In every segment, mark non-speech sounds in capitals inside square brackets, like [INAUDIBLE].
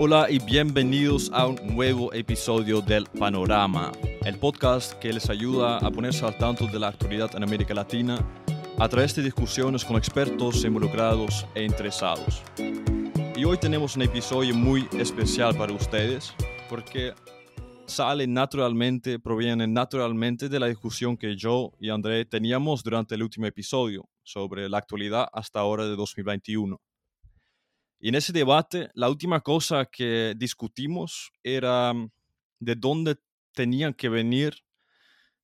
Hola y bienvenidos a un nuevo episodio del Panorama, el podcast que les ayuda a ponerse al tanto de la actualidad en América Latina a través de discusiones con expertos involucrados e interesados. Y hoy tenemos un episodio muy especial para ustedes porque sale naturalmente, proviene naturalmente de la discusión que yo y André teníamos durante el último episodio sobre la actualidad hasta ahora de 2021. Y en ese debate, la última cosa que discutimos era mm, de dónde tenían que venir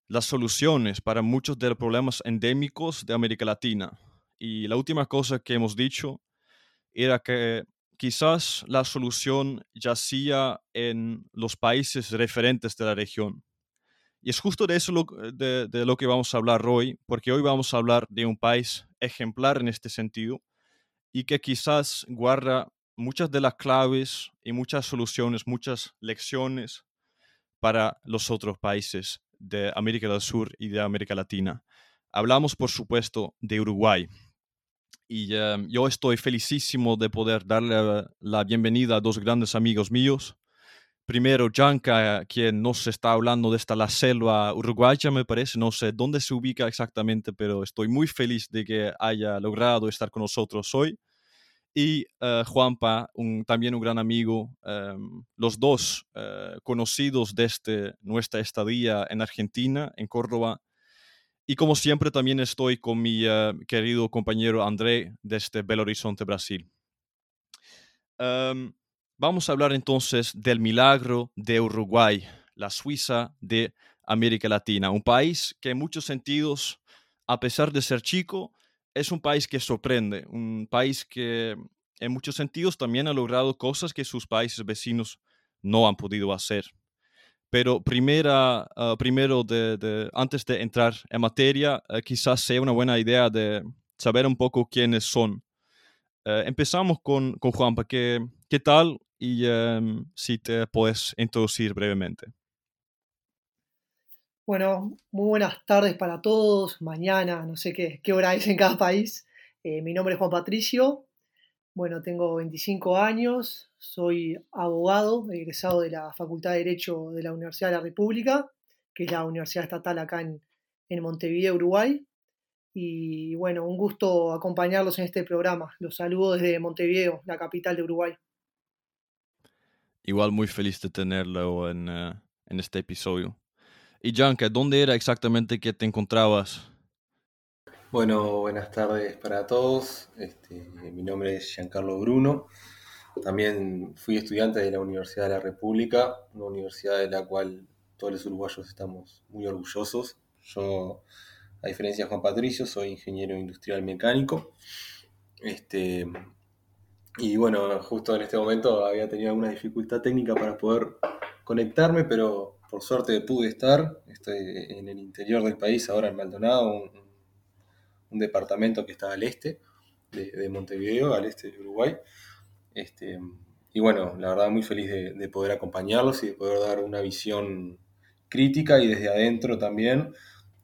las soluciones para muchos de los problemas endémicos de América Latina. Y la última cosa que hemos dicho era que quizás la solución yacía en los países referentes de la región. Y es justo de eso de, de, lo que vamos a hablar hoy, porque hoy vamos a hablar de un país ejemplar en este sentido y que quizás guarda muchas de las claves y muchas soluciones, muchas lecciones para los otros países de América del Sur y de América Latina. Hablamos, por supuesto, de Uruguay. Y em, yo estoy felicísimo de poder darle la bienvenida a dos grandes amigos míos. Primero, Janka, quien nos está hablando de esta la selva uruguaya, me parece. No sé dónde se ubica exactamente, pero estoy muy feliz de que haya logrado estar con nosotros hoy. Y uh, Juanpa, también un gran amigo, um, los dos uh, conocidos desde nuestra estadía en Argentina, en Córdoba, y como siempre también estoy con mi uh, querido compañero André desde Belo Horizonte, Brasil. Um, vamos a hablar entonces del milagro de Uruguay, la Suiza de América Latina, un país que en muchos sentidos, a pesar de ser chico, es un país que sorprende, un país que en muchos sentidos también ha logrado cosas que sus países vecinos no han podido hacer. Pero primera, uh, primero, de, de, antes de entrar en materia, uh, quizás sea una buena idea de saber un poco quiénes son. Uh, empezamos con, con Juanpa. ¿Qué, ¿Qué tal? Y um, si te puedes introducir brevemente. Bueno, muy buenas tardes para todos. Mañana, no sé qué, qué hora es en cada país. Eh, mi nombre es Juan Patricio. Bueno, tengo 25 años, soy abogado, egresado de la Facultad de Derecho de la Universidad de la República, que es la universidad estatal acá en, en Montevideo, Uruguay. Y bueno, un gusto acompañarlos en este programa. Los saludo desde Montevideo, la capital de Uruguay. Igual muy feliz de tenerlo en, uh, en este episodio. Y Janka, ¿dónde era exactamente que te encontrabas? Bueno, buenas tardes para todos. Este, mi nombre es Giancarlo Bruno. También fui estudiante de la Universidad de la República, una universidad de la cual todos los uruguayos estamos muy orgullosos. Yo, a diferencia de Juan Patricio, soy ingeniero industrial mecánico. Este, y bueno, justo en este momento había tenido alguna dificultad técnica para poder conectarme, pero por suerte pude estar. Estoy en el interior del país, ahora en Maldonado, un, departamento que está al este de, de, Montevideo, al este de Uruguay. Este, y bueno, la verdad muy feliz de, de, poder acompañarlos y de poder dar una visión crítica y desde adentro también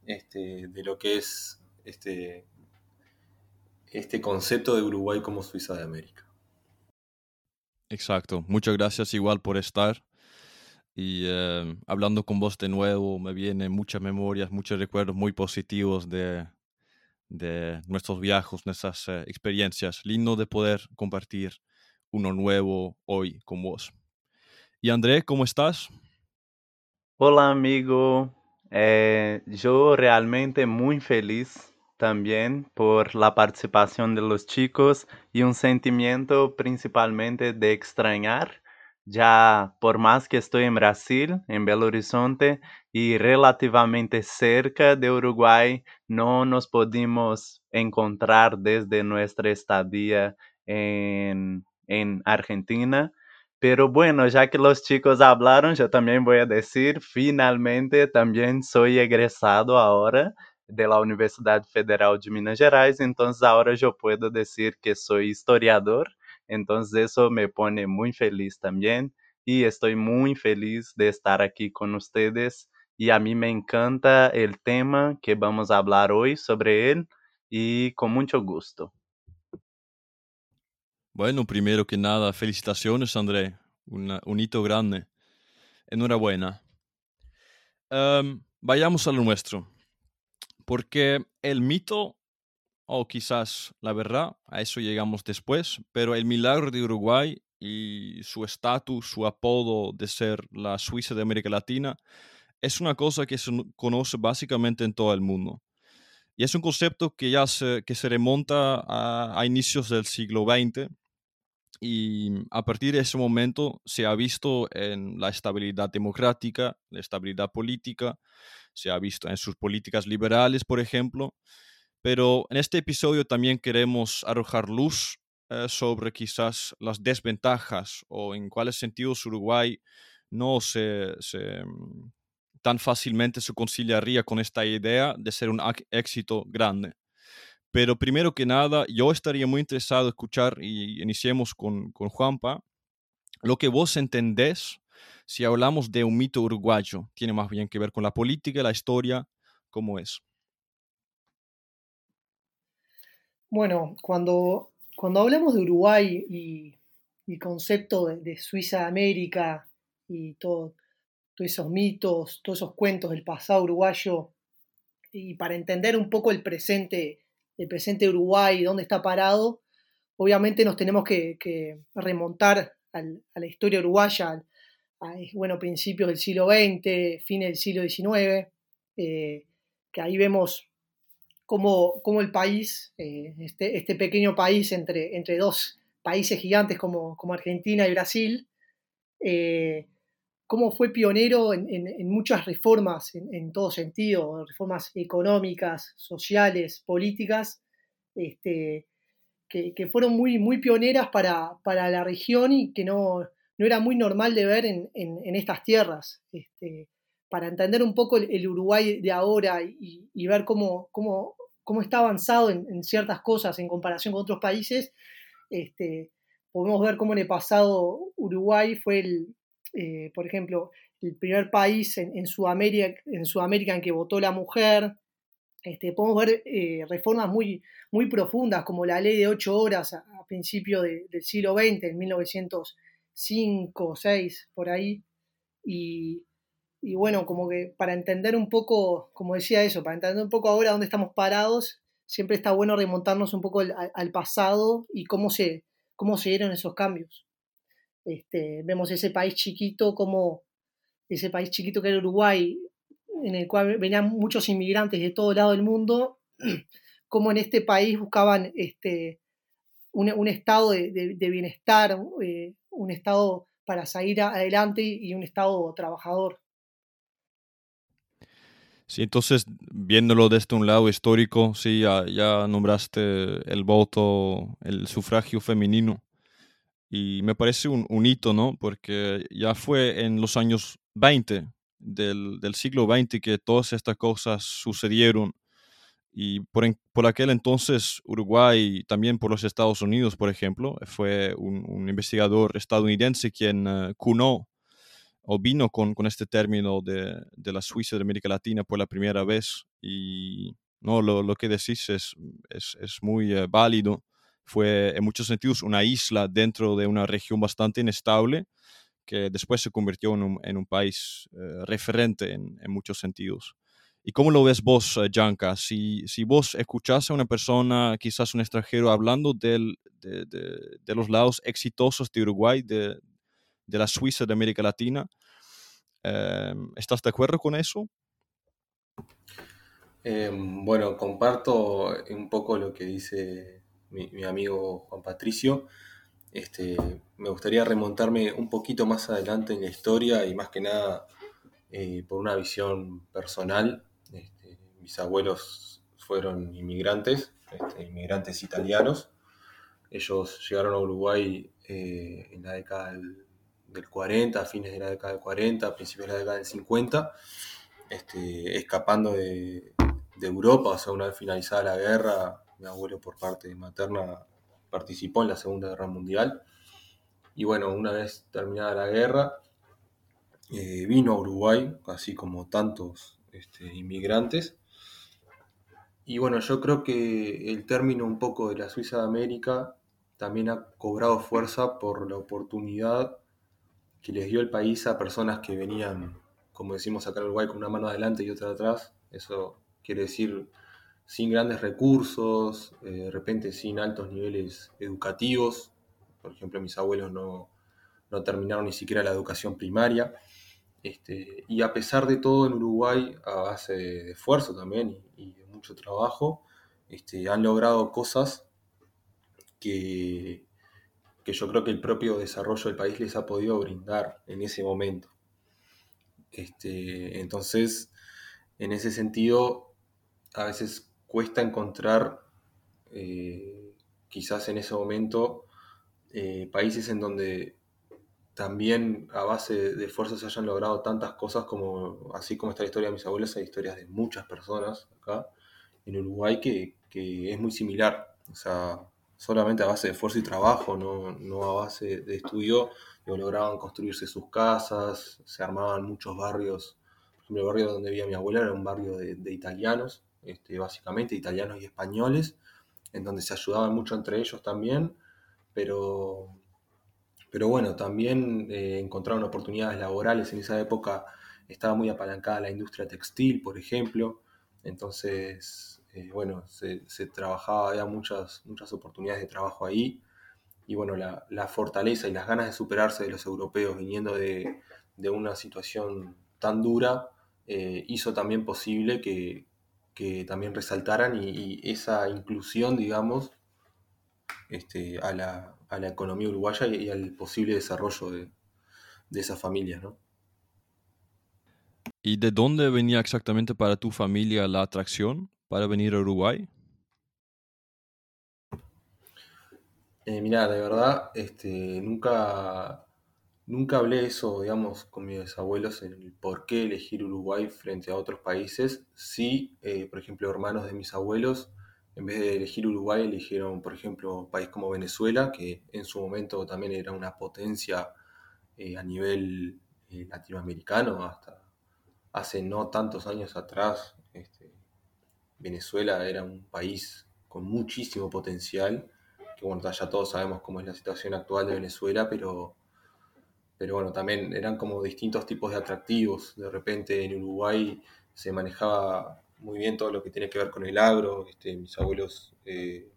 este, de lo que es este, este concepto de Uruguay como Suiza de América. Exacto, muchas gracias igual por estar. Y eh, hablando con vos de nuevo, me vienen muchas memorias, muchos recuerdos muy positivos de, de nuestros viajes, nuestras uh, experiencias. Lindo de poder compartir uno nuevo hoy con vos. Y André, ¿cómo estás? Hola amigo, eh, yo realmente muy feliz también por la participación de los chicos y un sentimiento principalmente de extrañar ya por más que estoy en Brasil, en Belo Horizonte y relativamente cerca de Uruguay, no nos pudimos encontrar desde nuestra estadía en, en Argentina. Pero bueno, ya que los chicos hablaron, yo también voy a decir, finalmente también soy egresado ahora de la Universidad Federal de Minas Gerais, entonces ahora yo puedo decir que soy historiador Entonces eso me pone muy feliz también y estoy muy feliz de estar aquí con ustedes y a mí me encanta el tema que vamos a hablar hoy sobre él y con mucho gusto. Bueno, primero que nada, felicitaciones André. un hito grande. Enhorabuena. Em, vayamos a lo nuestro. Porque el mito, o quizás la verdad, a eso llegamos después, pero el milagro de Uruguay y su estatus, su apodo de ser la Suiza de América Latina, es una cosa que se conoce básicamente en todo el mundo. Y es un concepto que ya se, que se remonta a, inicios del siglo XX y a partir de ese momento se ha visto en la estabilidad democrática, la estabilidad política, se ha visto en sus políticas liberales, por ejemplo, pero en este episodio también queremos arrojar luz eh, sobre quizás las desventajas o en cuáles sentidos Uruguay no se, se, mm, tan fácilmente se conciliaría con esta idea de ser un éxito grande. Pero primero que nada, yo estaría muy interesado en escuchar y iniciemos con, con Juanpa, lo que vos entendés si hablamos de un mito uruguayo. Tiene más bien que ver con la política, la historia, ¿cómo es? Bueno, cuando, cuando hablamos de Uruguay y, y concepto de, Suiza América y todo, todos esos mitos, todos esos cuentos del pasado uruguayo, y para entender un poco el presente, el presente Uruguay, dónde está parado, obviamente nos tenemos que, remontar a la historia uruguaya, a, bueno, principios del siglo XX, fines del siglo XIX, eh, que ahí vemos cómo, el país, eh, este, este, pequeño país entre, entre dos países gigantes como, como Argentina y Brasil, eh, cómo fue pionero en, muchas reformas en, todo sentido, reformas económicas, sociales, políticas, este, que, fueron muy, muy pioneras para, la región y que no, no era muy normal de ver en, estas tierras. Este, para entender un poco el, Uruguay de ahora y, ver cómo, cómo, cómo, está avanzado en, ciertas cosas en comparación con otros países, este, podemos ver cómo en el pasado Uruguay fue, eh, por ejemplo, el primer país en, Sudamérica, en Sudamérica en que votó la mujer, este, podemos ver eh, reformas muy, muy profundas, como la ley de ocho horas a, principios del siglo XX, en 1900, 5, 6, por ahí. Y, y, bueno, como que para entender un poco, como decía eso, para entender un poco ahora dónde estamos parados, siempre está bueno remontarnos un poco al, pasado y cómo se, cómo se dieron esos cambios. Este, vemos ese país chiquito como ese país chiquito que era Uruguay, en el cual venían muchos inmigrantes de todo lado del mundo, [CLEARS THROAT] como en este país buscaban este, un, un estado de, bienestar, eh, un estado para salir adelante y un estado trabajador. Sí, entonces, viéndolo desde un lado histórico, sí, ya nombraste el voto, el sufragio femenino. Y me parece un, hito, ¿no? Porque ya fue en los años 20 del, del siglo XX que todas estas cosas sucedieron. Y por, por, aquel entonces Uruguay, también por los Estados Unidos, por ejemplo, fue un, investigador estadounidense quien uh, cunó o vino con, con este término de, de, la Suiza de América Latina por la primera vez. Y no, lo, lo que decís es, es, es muy uh, válido fue en muchos sentidos una isla dentro de una región bastante inestable que después se convirtió en un, en un país eh, referente en, en, muchos sentidos. ¿Y cómo lo ves vos, Janka? Si, si vos escuchás a una persona, quizás un extranjero, hablando del, de, de, los lados exitosos de Uruguay, de, de la Suiza de América Latina, eh, ¿estás de acuerdo con eso? Eh, bueno, comparto un poco lo que dice mi, amigo Juan Patricio. Este, me gustaría remontarme un poquito más adelante en la historia y más que nada eh, por una visión personal. Este, mis abuelos fueron inmigrantes, este, inmigrantes italianos. Ellos llegaron a Uruguay eh, en la década del, 40, a fines de la década del 40, principios de la década del 50, escapando de, de Europa, o sea, una vez finalizada la guerra, mi abuelo por parte materna participó en la Segunda Guerra Mundial. Y bueno, una vez terminada la guerra, eh, vino a Uruguay, así como tantos este, inmigrantes. Y bueno, yo creo que el término un poco de la Suiza de América también ha cobrado fuerza por la oportunidad que les dio el país a personas que venían, como decimos acá en Uruguay, con una mano adelante y otra atrás. Eso quiere decir sin grandes recursos, eh, de repente sin altos niveles educativos. Por ejemplo, mis abuelos no, no terminaron ni siquiera la educación primaria. Este, y a pesar de todo, en Uruguay, a base de esfuerzo también y, de mucho trabajo, este, han logrado cosas que, que yo creo que el propio desarrollo del país les ha podido brindar en ese momento. Este, entonces, en ese sentido, a veces cuesta encontrar, eh, quizás en ese momento, eh, países en donde también a base de esfuerzo se hayan logrado tantas cosas como, así como está la historia de mis abuelos, hay historias de muchas personas acá en Uruguay que, que es muy similar. O sea, solamente a base de esfuerzo y trabajo, no, a base de estudio, lograban construirse sus casas, se armaban muchos barrios. Por ejemplo, el barrio donde vivía mi abuela era un barrio de, italianos, este, básicamente italianos y españoles, en donde se ayudaban mucho entre ellos también, pero, pero bueno, también eh, encontraron oportunidades laborales. En esa época estaba muy apalancada la industria textil, por ejemplo, entonces eh, bueno, se, trabajaba, había muchas, muchas oportunidades de trabajo ahí. Y bueno, la, fortaleza y las ganas de superarse de los europeos viniendo de, una situación tan dura eh, hizo también posible que, también resaltaran y, esa inclusión, digamos, este, a, la, economía uruguaya y, al posible desarrollo de, de esas familias, ¿no? ¿Y de dónde venía exactamente para tu familia la atracción para venir a Uruguay? Eh, mira, de verdad, este, nunca, nunca hablé eso, digamos, con mis abuelos en el por qué elegir Uruguay frente a otros países. Sí, eh, por ejemplo, hermanos de mis abuelos, en vez de elegir Uruguay, eligieron, por ejemplo, un país como Venezuela, que en su momento también era una potencia eh, a nivel latinoamericano, hasta hace no tantos años atrás. Este, Venezuela era un país con muchísimo potencial, que bueno, ya todos sabemos cómo es la situación actual de Venezuela, pero, pero bueno, también eran como distintos tipos de atractivos. De repente en Uruguay se manejaba muy bien todo lo que tiene que ver con el agro, este, mis abuelos, eh,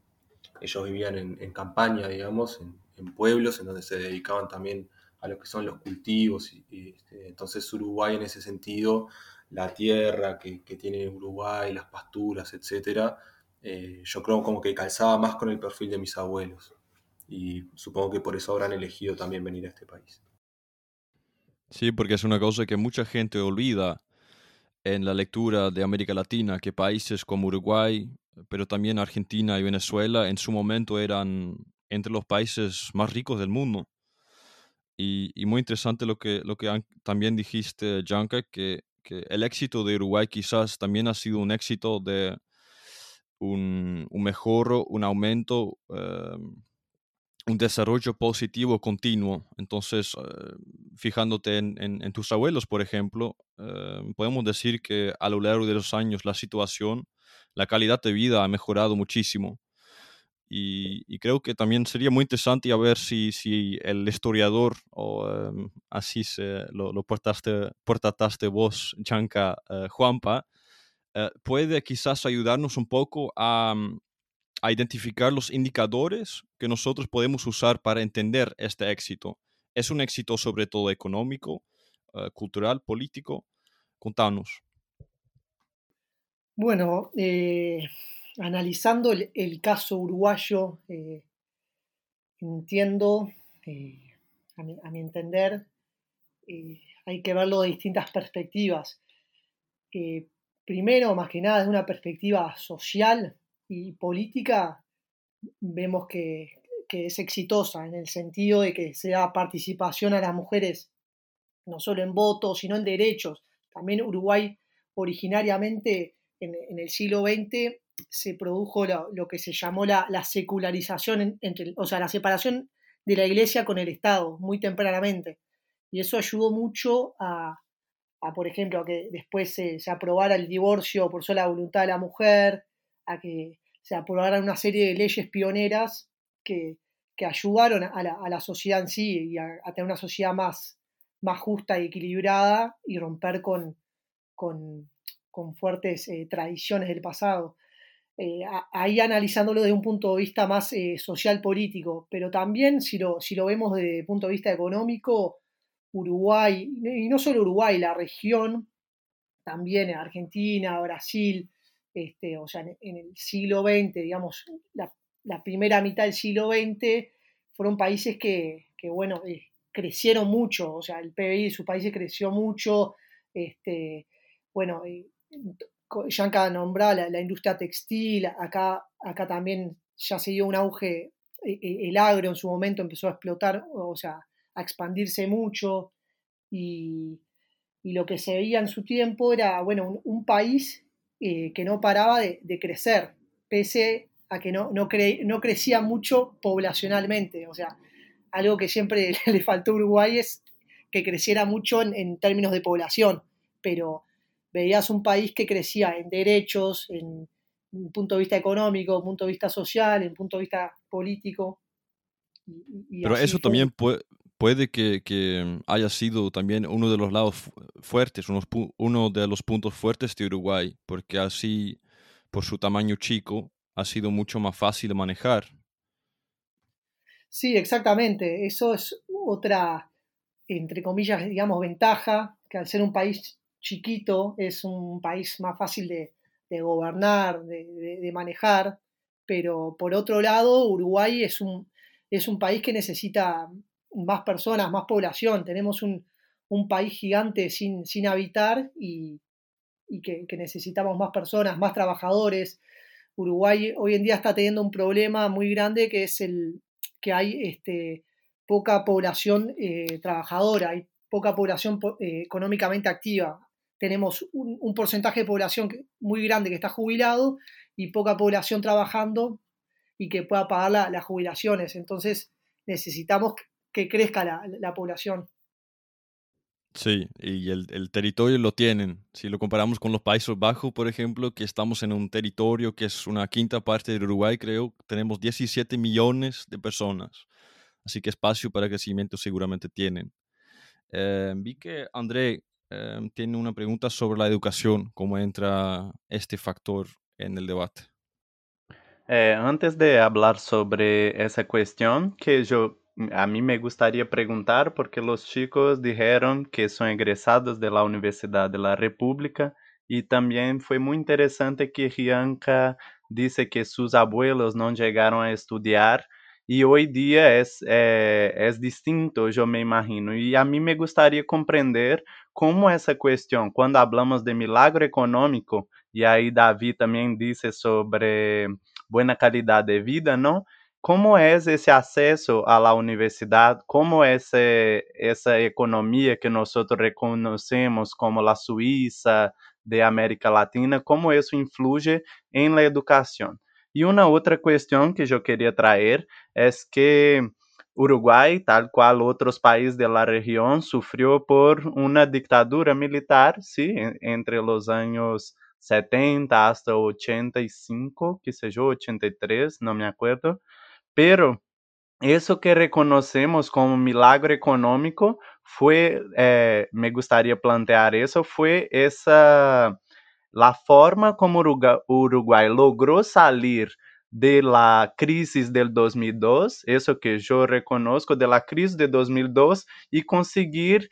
ellos vivían en, campaña, digamos, en, pueblos en donde se dedicaban también a lo que son los cultivos, y, este, entonces Uruguay en ese sentido la tierra que, tiene Uruguay, las pasturas, etc., eh, yo creo como que calzaba más con el perfil de mis abuelos. Y supongo que por eso habrán elegido también venir a este país. Sí, porque es una cosa que mucha gente olvida en la lectura de América Latina, que países como Uruguay, pero también Argentina y Venezuela en su momento eran entre los países más ricos del mundo. Y, muy interesante lo que, lo que también dijiste, Janka, que que el éxito de Uruguay quizás también ha sido un éxito de un, un mejor, un aumento, em, un desarrollo positivo continuo. Entonces, eh, fijándote en, tus abuelos, por ejemplo, em, podemos decir que a lo largo de los años la situación, la calidad de vida ha mejorado muchísimo. Y, creo que también sería muy interesante a ver si, si el historiador, o em, así se, lo, lo portaste, portaste vos, Chanca eh, Juanpa, eh, puede quizás ayudarnos un poco a, mm, a, identificar los indicadores que nosotros podemos usar para entender este éxito. ¿Es un éxito sobre todo económico, eh, cultural, político? Contanos. Bueno, analizando el, caso uruguayo, eh, entiendo, eh, a, mi, entender, eh, hay que verlo de distintas perspectivas. primero, más que nada, desde una perspectiva social y política, vemos que, que es exitosa en el sentido de que se da participación a las mujeres, no solo en votos, sino en derechos. También Uruguay originariamente en, el siglo XX se produjo lo, que se llamó la, secularización, entre, o sea, la separación de la iglesia con el Estado muy tempranamente. Y eso ayudó mucho a, por ejemplo, a que después se, aprobara el divorcio por sola voluntad de la mujer, a que se aprobara una serie de leyes pioneras que, ayudaron a la, sociedad en sí y a, tener una sociedad más, más justa y equilibrada y romper con, con, fuertes eh, tradiciones del pasado. Eh, ahí analizándolo desde un punto de vista más eh, social político, pero también si lo, si lo vemos desde el punto de vista económico, Uruguay, y no solo Uruguay, la región, también Argentina, Brasil, este, o sea, en, el siglo XX, digamos, la, primera mitad del siglo XX, fueron países que, bueno, eh, crecieron mucho, o sea, el PBI de sus países creció mucho, este, bueno, Yanka nombraba la, la, industria textil, acá, acá también ya se dio un auge, e, e, el agro en su momento empezó a explotar, o sea, a expandirse mucho y, lo que se veía en su tiempo era, bueno, un, país eh, que no paraba de, crecer, pese a que no, no, no, crecía mucho poblacionalmente, o sea, algo que siempre [LAUGHS] le faltó a Uruguay es que creciera mucho en términos de población, pero veías un país que crecía en derechos, en un punto de vista económico, un punto de vista social, en un punto de vista político. Pero eso también puede, puede que, haya sido también uno de los lados fuertes, uno de los puntos fuertes de Uruguay, porque así, por su tamaño chico, ha sido mucho más fácil de manejar. Sí, exactamente. Eso es otra, entre comillas, digamos, ventaja, que al ser un país chiquito, es un país más fácil de, gobernar, de, manejar, pero por otro lado, Uruguay es un, es un país que necesita más personas, más población. Tenemos un, país gigante sin, sin habitar y, que, necesitamos más personas, más trabajadores. Uruguay hoy en día está teniendo un problema muy grande que es el que hay este, poca población eh, trabajadora, hay poca población eh, económicamente activa tenemos un, porcentaje de población muy grande que está jubilado y poca población trabajando y que pueda pagar las jubilaciones. Entonces necesitamos que crezca la, población. Sí, y el, territorio lo tienen. Si lo comparamos con los Países Bajos, por ejemplo, que estamos en un territorio que es una quinta parte de Uruguay, creo, tenemos 17 millones de personas. Así que espacio para crecimiento seguramente tienen. Eh, vi que André Em, tiene una pregunta sobre la educación, cómo entra este factor en el debate. Eh, antes de hablar sobre esa cuestión, que yo a mí me gustaría preguntar, porque los chicos dijeron que son egresados de la Universidad de la República y también fue muy interesante que Rianca dice que sus abuelos no llegaron a estudiar y hoy día es, eh, es distinto, yo me imagino. Y a mí me gustaría comprender cómo esa cuestión, cuando hablamos de milagro económico, y ahí David también dice sobre buena calidad de vida, ¿no? ¿Cómo es ese acceso a la universidad? ¿Cómo es esa economía que nosotros reconocemos como la Suiza de América Latina? ¿Cómo eso influye en la educación? Y una otra cuestión que yo quería traer es que Uruguay, tal cual otros países de la región, sufrió por una dictadura militar, sí, entre los años 70 hasta 85, qué sé yo, 83, no me acuerdo. Pero eso que reconocemos como milagro económico fue, eh, me gustaría plantear eso, fue esa la forma como Uruguay logró salir de la crisis del 2002, eso que yo reconozco, de la crisis de 2002 y conseguir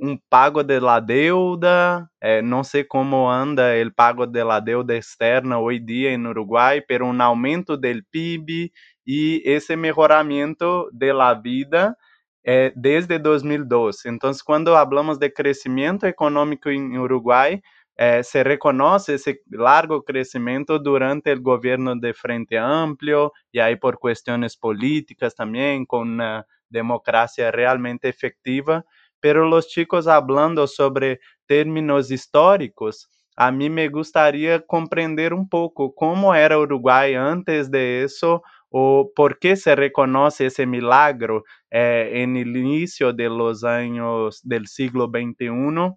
un, pago de la deuda, eh, no sé cómo anda el pago de la deuda externa hoy día en Uruguay, pero un aumento del PIB y ese mejoramiento de la vida eh, desde 2002. Entonces, cuando hablamos de crecimiento económico en Uruguay, eh, se reconoce ese largo crecimiento durante el gobierno de Frente Amplio y ahí por cuestiones políticas también, con una democracia realmente efectiva. Pero los chicos hablando sobre términos históricos, a mí me gustaría comprender un poco cómo era Uruguay antes de eso o por qué se reconoce ese milagro eh, inicio de los años del siglo XXI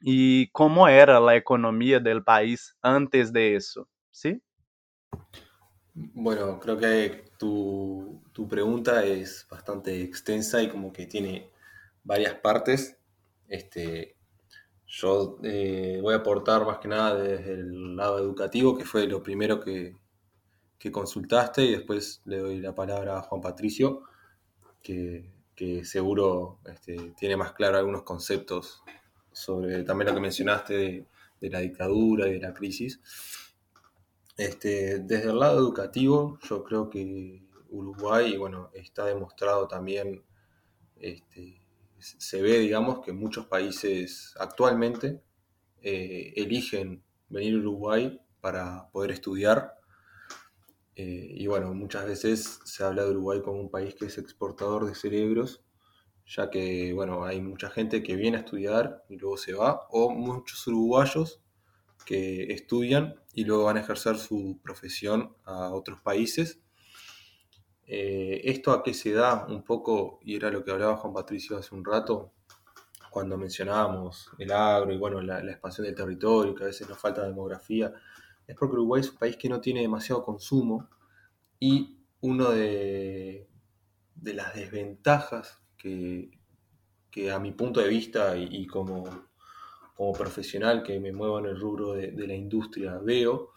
y cómo era la economía del país antes de eso, ¿sí? Bueno, creo que tu, pregunta es bastante extensa y como que tiene varias partes. Este, yo eh, voy a aportar más que nada desde el lado educativo, que fue lo primero que, consultaste, y después le doy la palabra a Juan Patricio, que, seguro este, tiene más claro algunos conceptos sobre también lo que mencionaste de, de la dictadura y de la crisis. Este, desde el lado educativo, yo creo que Uruguay, bueno, está demostrado también, este, se ve, digamos, que muchos países actualmente eh, eligen venir a Uruguay para poder estudiar. Eh, y bueno, muchas veces se habla de Uruguay como un país que es exportador de cerebros, ya que, bueno, hay mucha gente que viene a estudiar y luego se va, o muchos uruguayos que estudian y luego van a ejercer su profesión a otros países. Eh, ¿Esto a qué se da un poco? Y era lo que hablaba Juan Patricio hace un rato, cuando mencionábamos el agro y bueno, la, expansión del territorio, que a veces nos falta demografía, es porque Uruguay es un país que no tiene demasiado consumo y uno de, de las desventajas que, que, a mi punto de vista y como como profesional que me muevo en el rubro de, la industria veo,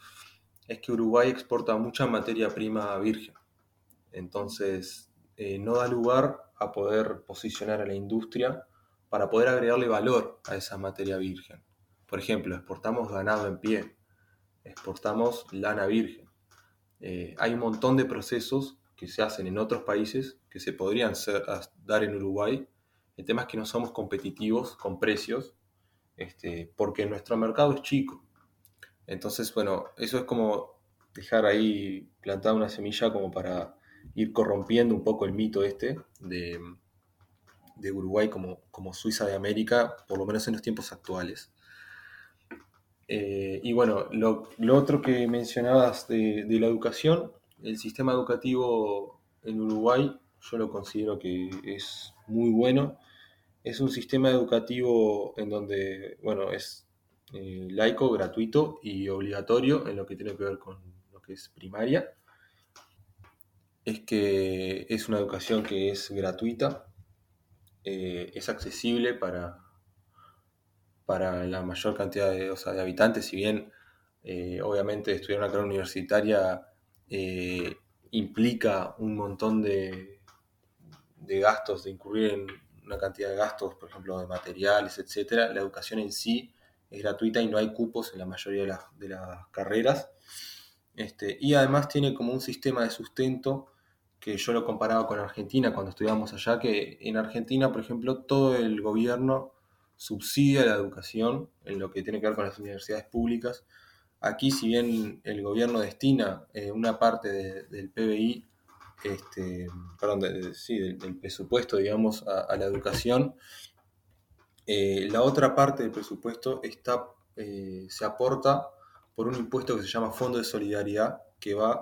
es que Uruguay exporta mucha materia prima virgen. Entonces, eh, no da lugar a poder posicionar a la industria para poder agregarle valor a esa materia virgen. Por ejemplo, exportamos ganado en pie, exportamos lana virgen. Eh, hay un montón de procesos que se hacen en otros países que se podrían dar en Uruguay. El tema es que no somos competitivos con precios este, porque nuestro mercado es chico. Entonces, bueno, eso es como dejar ahí plantada una semilla como para ir corrompiendo un poco el mito este de, Uruguay como, como, Suiza de América, por lo menos en los tiempos actuales. Eh, y bueno, lo, otro que mencionabas de, de, la educación, el sistema educativo en Uruguay, yo lo considero que es muy bueno es un sistema educativo en donde, bueno, es eh, laico, gratuito y obligatorio en lo que tiene que ver con lo que es primaria. Es que es una educación que es gratuita, eh, es accesible para, para la mayor cantidad de, de habitantes, si bien eh, obviamente estudiar una carrera universitaria implica un montón de, de gastos, de incurrir en una cantidad de gastos, por ejemplo, de materiales, etcétera. La educación en sí es gratuita y no hay cupos en la mayoría de las, carreras. Este, y además tiene como un sistema de sustento que yo lo comparaba con Argentina cuando estudiábamos allá, que en Argentina, por ejemplo, todo el gobierno subsidia la educación en lo que tiene que ver con las universidades públicas. Aquí, si bien el gobierno destina eh, una parte del PBI este, perdón, sí, del, presupuesto, digamos, a, la educación. Eh, la otra parte del presupuesto está, eh, se aporta por un impuesto que se llama Fondo de Solidaridad, que va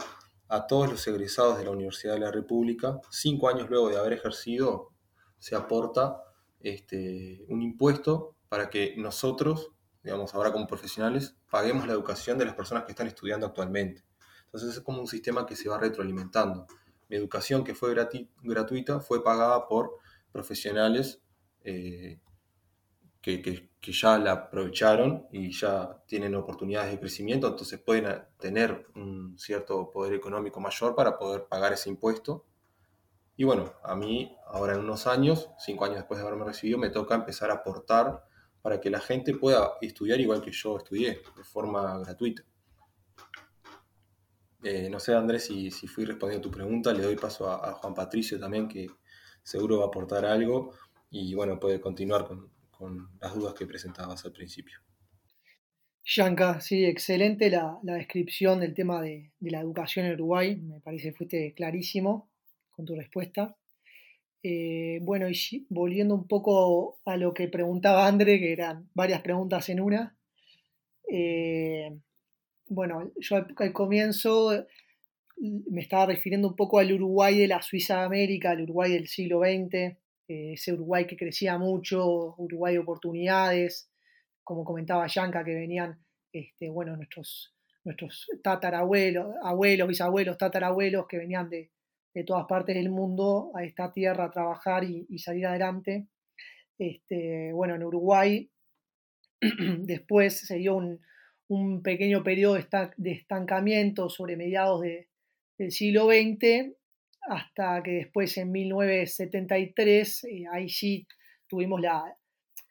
a todos los egresados de la Universidad de la República. Cinco años luego de haber ejercido, se aporta este, un impuesto para que nosotros, digamos, ahora como profesionales, paguemos la educación de las personas que están estudiando actualmente. Entonces es como un sistema que se va retroalimentando mi educación que fue gratuita fue pagada por profesionales eh, que, ya la aprovecharon y ya tienen oportunidades de crecimiento, entonces pueden tener un cierto poder económico mayor para poder pagar ese impuesto. Y bueno, a mí ahora en unos años, cinco años después de haberme recibido, me toca empezar a aportar para que la gente pueda estudiar igual que yo estudié, de forma gratuita. Eh, no sé, Andrés, si, si, fui respondiendo a tu pregunta, le doy paso a, Juan Patricio también, que seguro va a aportar algo y bueno, puede continuar con, las dudas que presentabas al principio. Yanka, sí, excelente la, descripción del tema de, la educación en Uruguay. Me parece que fuiste clarísimo con tu respuesta. Eh, bueno, y volviendo un poco a lo que preguntaba André, que eran varias preguntas en una. Eh, bueno, yo al, comienzo mm, me estaba refiriendo un poco al Uruguay de la Suiza de América, al Uruguay del siglo XX, eh, ese Uruguay que crecía mucho, Uruguay de oportunidades, como comentaba Yanka, que venían, este, bueno, nuestros, nuestros tatarabuelos, abuelos, bisabuelos, tatarabuelos que venían de, todas partes del mundo a esta tierra a trabajar y, salir adelante. Este, bueno, en Uruguay [CLEARS THROAT] después se dio un, un pequeño periodo de estancamiento sobre mediados de, del siglo XX, hasta que después en 1973, eh, ahí sí tuvimos, la,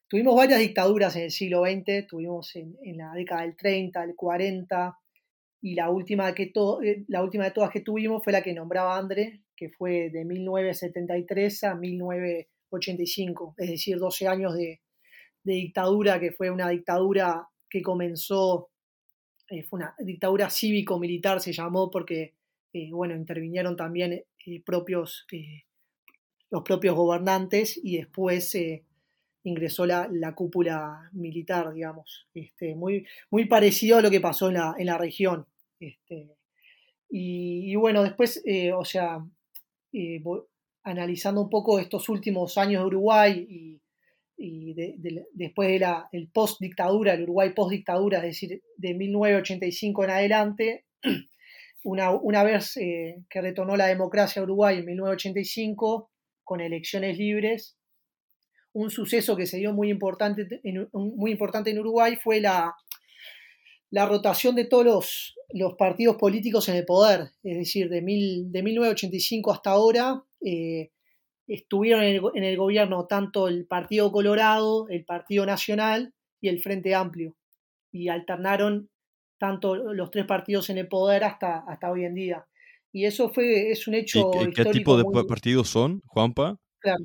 tuvimos varias dictaduras en el siglo XX, tuvimos en, la década del 30, del 40, y la última, que eh, la última de todas que tuvimos fue la que nombraba André, que fue de 1973 a 1985, es decir, 12 años de, de dictadura, que fue una dictadura que comenzó, eh, fue una dictadura cívico-militar, se llamó, porque, eh, bueno, intervinieron también propios, los propios gobernantes y después ingresó la, la, cúpula militar, digamos, este, muy, parecido a lo que pasó en la, región. Este, y, bueno, después, o sea, analizando un poco estos últimos años de Uruguay y después de la el post dictadura, el Uruguay post dictadura, es decir, de 1985 en adelante, una, una vez eh, que retornó la democracia a Uruguay en 1985 con elecciones libres, un suceso que se dio muy importante en, muy importante en Uruguay fue la, la rotación de todos los, partidos políticos en el poder, es decir, de, mil, de 1985 hasta ahora. Eh, estuvieron en el, gobierno tanto el Partido Colorado, el Partido Nacional y el Frente Amplio. Y alternaron tanto los tres partidos en el poder hasta, hasta hoy en día. Y eso fue, es un hecho. ¿Y qué, tipo de partidos son, Juanpa? Claro.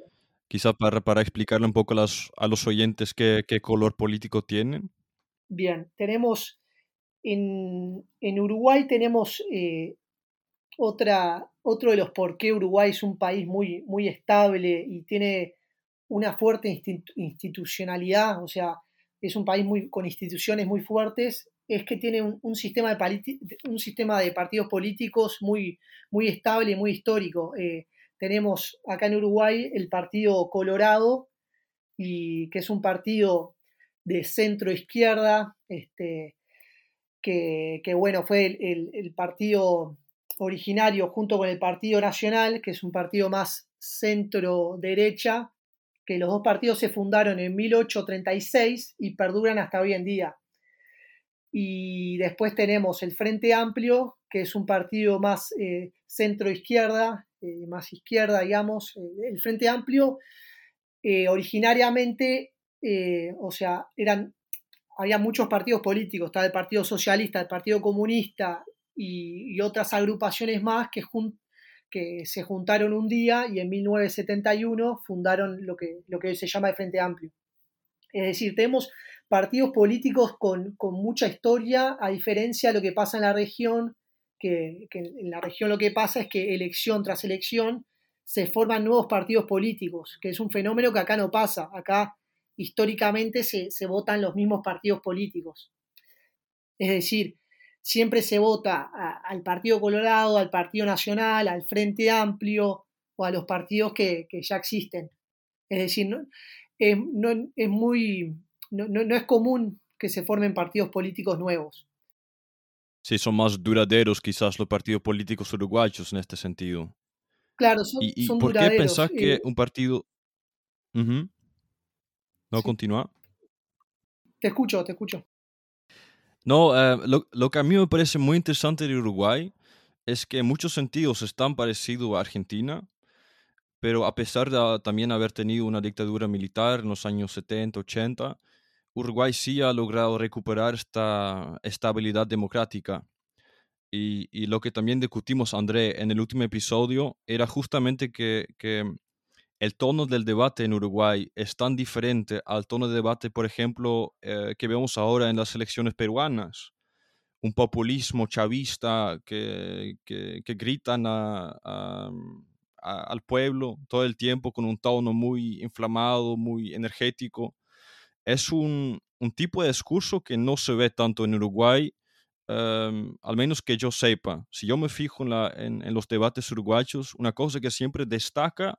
Quizá para, para explicarle un poco las, a los oyentes qué, qué, color político tienen. Bien, tenemos en, en Uruguay tenemos eh, otra, otro de los por qué Uruguay es un país muy, muy estable y tiene una fuerte institucionalidad, o sea, es un país muy, con instituciones muy fuertes, es que tiene un, sistema, de un sistema de partidos políticos muy, muy estable y muy histórico. Eh, tenemos acá en Uruguay el Partido Colorado, y, que es un partido de centro izquierda, este, que, que, bueno, fue el, el partido originario junto con el Partido Nacional, que es un partido más centro-derecha, que los dos partidos se fundaron en 1836 y perduran hasta hoy en día. Y después tenemos el Frente Amplio, que es un partido más eh, centro-izquierda, eh, más izquierda, digamos. Eh, el Frente Amplio, originariamente, o sea, eran, había muchos partidos políticos, estaba el Partido Socialista, el Partido Comunista y, otras agrupaciones más que, que, se juntaron un día y en 1971 fundaron lo que, lo que hoy se llama el Frente Amplio. Es decir, tenemos partidos políticos con, mucha historia, a diferencia de lo que pasa en la región, que, en la región lo que pasa es que elección tras elección se forman nuevos partidos políticos, que es un fenómeno que acá no pasa. Acá históricamente se, se votan los mismos partidos políticos. Es decir, siempre se vota al Partido Colorado, al Partido Nacional, al Frente Amplio o a los partidos que, ya existen. Es decir, no, es, muy, no, es común que se formen partidos políticos nuevos. Sí, son más duraderos quizás los partidos políticos uruguayos en este sentido. Claro, son, ¿Y, por qué pensás que eh un partido... ¿No continúa? Te escucho, te escucho. No, eh, lo, que a mí me parece muy interesante de Uruguay es que en muchos sentidos es tan parecido a Argentina, pero a pesar de también haber tenido una dictadura militar en los años 70, 80, Uruguay sí ha logrado recuperar esta estabilidad democrática. Y, lo que también discutimos, André, en el último episodio era justamente que, que el tono del debate en Uruguay es tan diferente al tono de debate, por ejemplo, eh, que vemos ahora en las elecciones peruanas. Un populismo chavista que, que, gritan al pueblo todo el tiempo con un tono muy inflamado, muy energético. Es un, tipo de discurso que no se ve tanto en Uruguay, em, al menos que yo sepa. Si yo me fijo en los debates uruguayos, una cosa que siempre destaca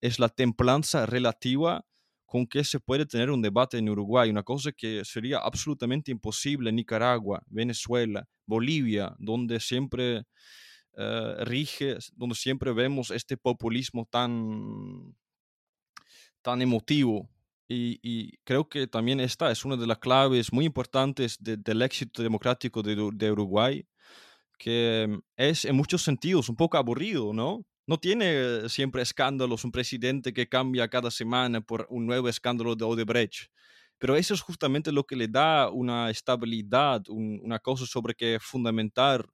es la templanza relativa con que se puede tener un debate en Uruguay, una cosa que sería absolutamente imposible en Nicaragua, Venezuela, Bolivia, donde siempre eh, rige, donde siempre vemos este populismo tan, tan emotivo. Y, creo que también esta es una de las claves muy importantes del éxito democrático de, Uruguay, que es en muchos sentidos un poco aburrido, ¿no? No tiene siempre escándalos, un presidente que cambia cada semana por un nuevo escándalo de Odebrecht. Pero eso es justamente lo que le da una estabilidad, una cosa sobre que fundamentar,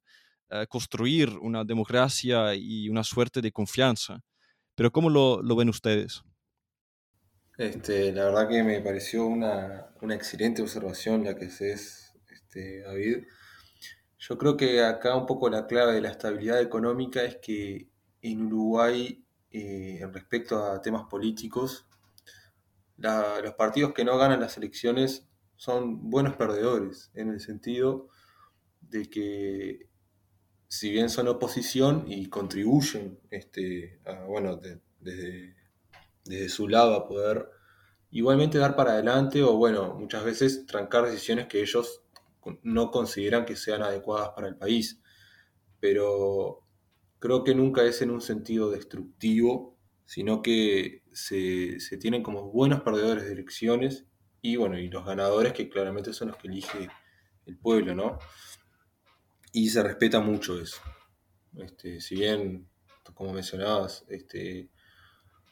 eh, construir una democracia y una suerte de confianza. Pero ¿cómo lo, ven ustedes? Este, la verdad que me pareció una, excelente observación la que haces, este, David. Yo creo que acá un poco la clave de la estabilidad económica es que en Uruguay, eh, respecto a temas políticos, los partidos que no ganan las elecciones son buenos perdedores, en el sentido de que si bien son oposición y contribuyen este, bueno, desde, desde su lado a poder igualmente dar para adelante o bueno, muchas veces trancar decisiones que ellos no consideran que sean adecuadas para el país. Pero creo que nunca es en un sentido destructivo, sino que se, tienen como buenos perdedores de elecciones y bueno, y los ganadores que claramente son los que elige el pueblo, ¿no? y se respeta mucho eso. Este, si bien, como mencionabas, este,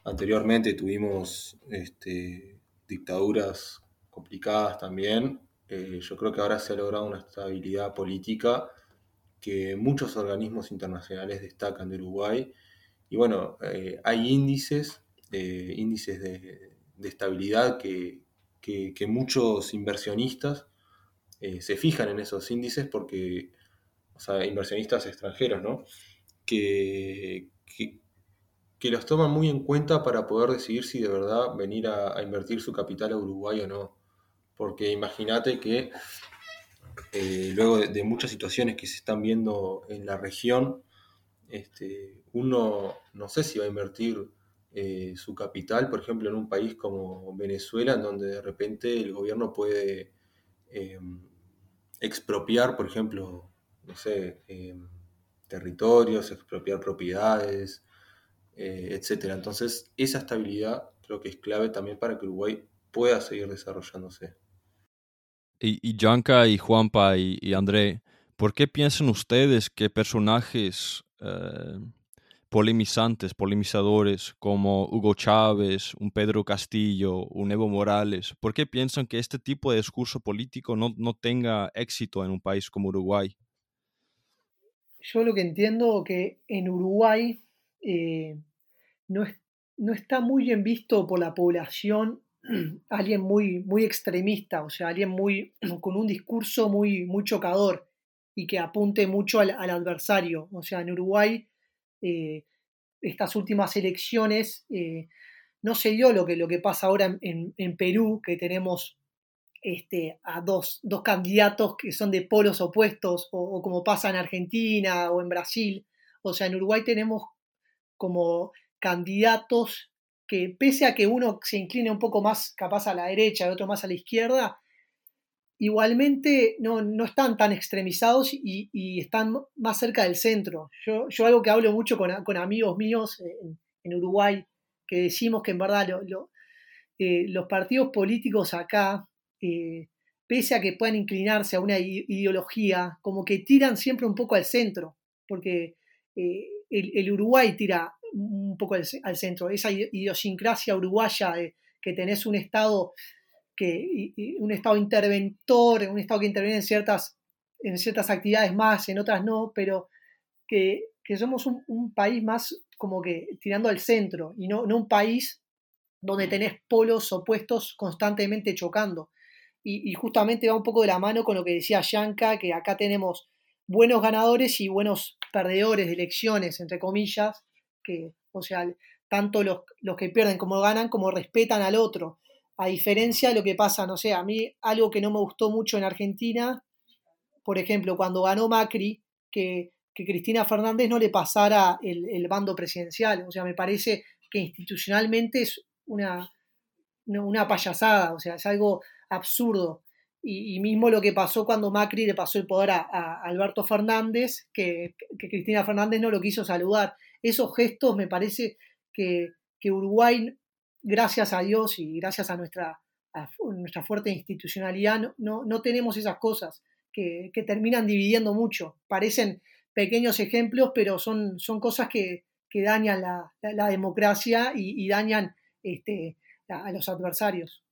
anteriormente tuvimos este, dictaduras complicadas también, eh, yo creo que ahora se ha logrado una estabilidad política que muchos organismos internacionales destacan de Uruguay. Y bueno, eh, hay índices, eh, índices de, estabilidad que, muchos inversionistas se fijan en esos índices porque o sea, inversionistas extranjeros, ¿no? Que, los toman muy en cuenta para poder decidir si de verdad venir a, invertir su capital a Uruguay o no. Porque imagínate que eh, luego de, muchas situaciones que se están viendo en la región, este, uno no sé si va a invertir eh, su capital, por ejemplo, en un país como Venezuela, en donde de repente el gobierno puede eh, expropiar, por ejemplo, no sé, eh, territorios, expropiar propiedades, eh, etcétera. Entonces, esa estabilidad creo que es clave también para que Uruguay pueda seguir desarrollándose. Y, y Yanka y Juanpa y, André, ¿por qué piensan ustedes que personajes eh, polemizantes, polemizadores como Hugo Chávez, un Pedro Castillo, un Evo Morales, ¿por qué piensan que este tipo de discurso político no, no tenga éxito en un país como Uruguay? yo lo que entiendo que en Uruguay eh, no, no, está muy bien visto por la población [CLEARS THROAT] alguien muy, muy extremista, o sea, alguien muy, [CLEARS THROAT] con un discurso muy, muy chocador y que apunte mucho al, adversario. O sea, en Uruguay, eh, estas últimas elecciones, eh, no se dio lo que, lo que pasa ahora en, en Perú, que tenemos este, a dos, candidatos que son de polos opuestos, o, como pasa en Argentina o en Brasil. O sea, en Uruguay tenemos como candidatos que pese a que uno se incline un poco más capaz a la derecha y otro más a la izquierda, igualmente no, están tan extremizados y, están más cerca del centro. Yo, yo algo que hablo mucho con, amigos míos en, Uruguay, que decimos que en verdad eh, los partidos políticos acá eh, pese a que puedan inclinarse a una ideología, como que tiran siempre un poco al centro, porque eh, el, Uruguay tira un poco al, centro, esa idiosincrasia uruguaya de que tenés un Estado que, un Estado interventor, un Estado que interviene en ciertas, en ciertas actividades más, en otras no, pero que, somos un, país más como que tirando al centro y no, no un país donde tenés polos opuestos constantemente chocando. Y, justamente va un poco de la mano con lo que decía Yanka, que acá tenemos buenos ganadores y buenos perdedores de elecciones, entre comillas, que, o sea, tanto los, que pierden como ganan, como respetan al otro. A diferencia de lo que pasa, no sé, a mí algo que no me gustó mucho en Argentina, por ejemplo, cuando ganó Macri, que, que Cristina Fernández no le pasara el, el, bando presidencial. O sea, me parece que institucionalmente es una, una payasada, o sea, es algo absurdo. Y, mismo lo que pasó cuando Macri le pasó el poder a, Alberto Fernández, que, Cristina Fernández no lo quiso saludar. Esos gestos me parece que, Uruguay gracias a Dios y gracias a nuestra, nuestra fuerte institucionalidad, no, no, tenemos esas cosas que, que, terminan dividiendo mucho. Parecen pequeños ejemplos, pero son, son cosas que, que dañan la, la, democracia y, y dañan este, a, los adversarios.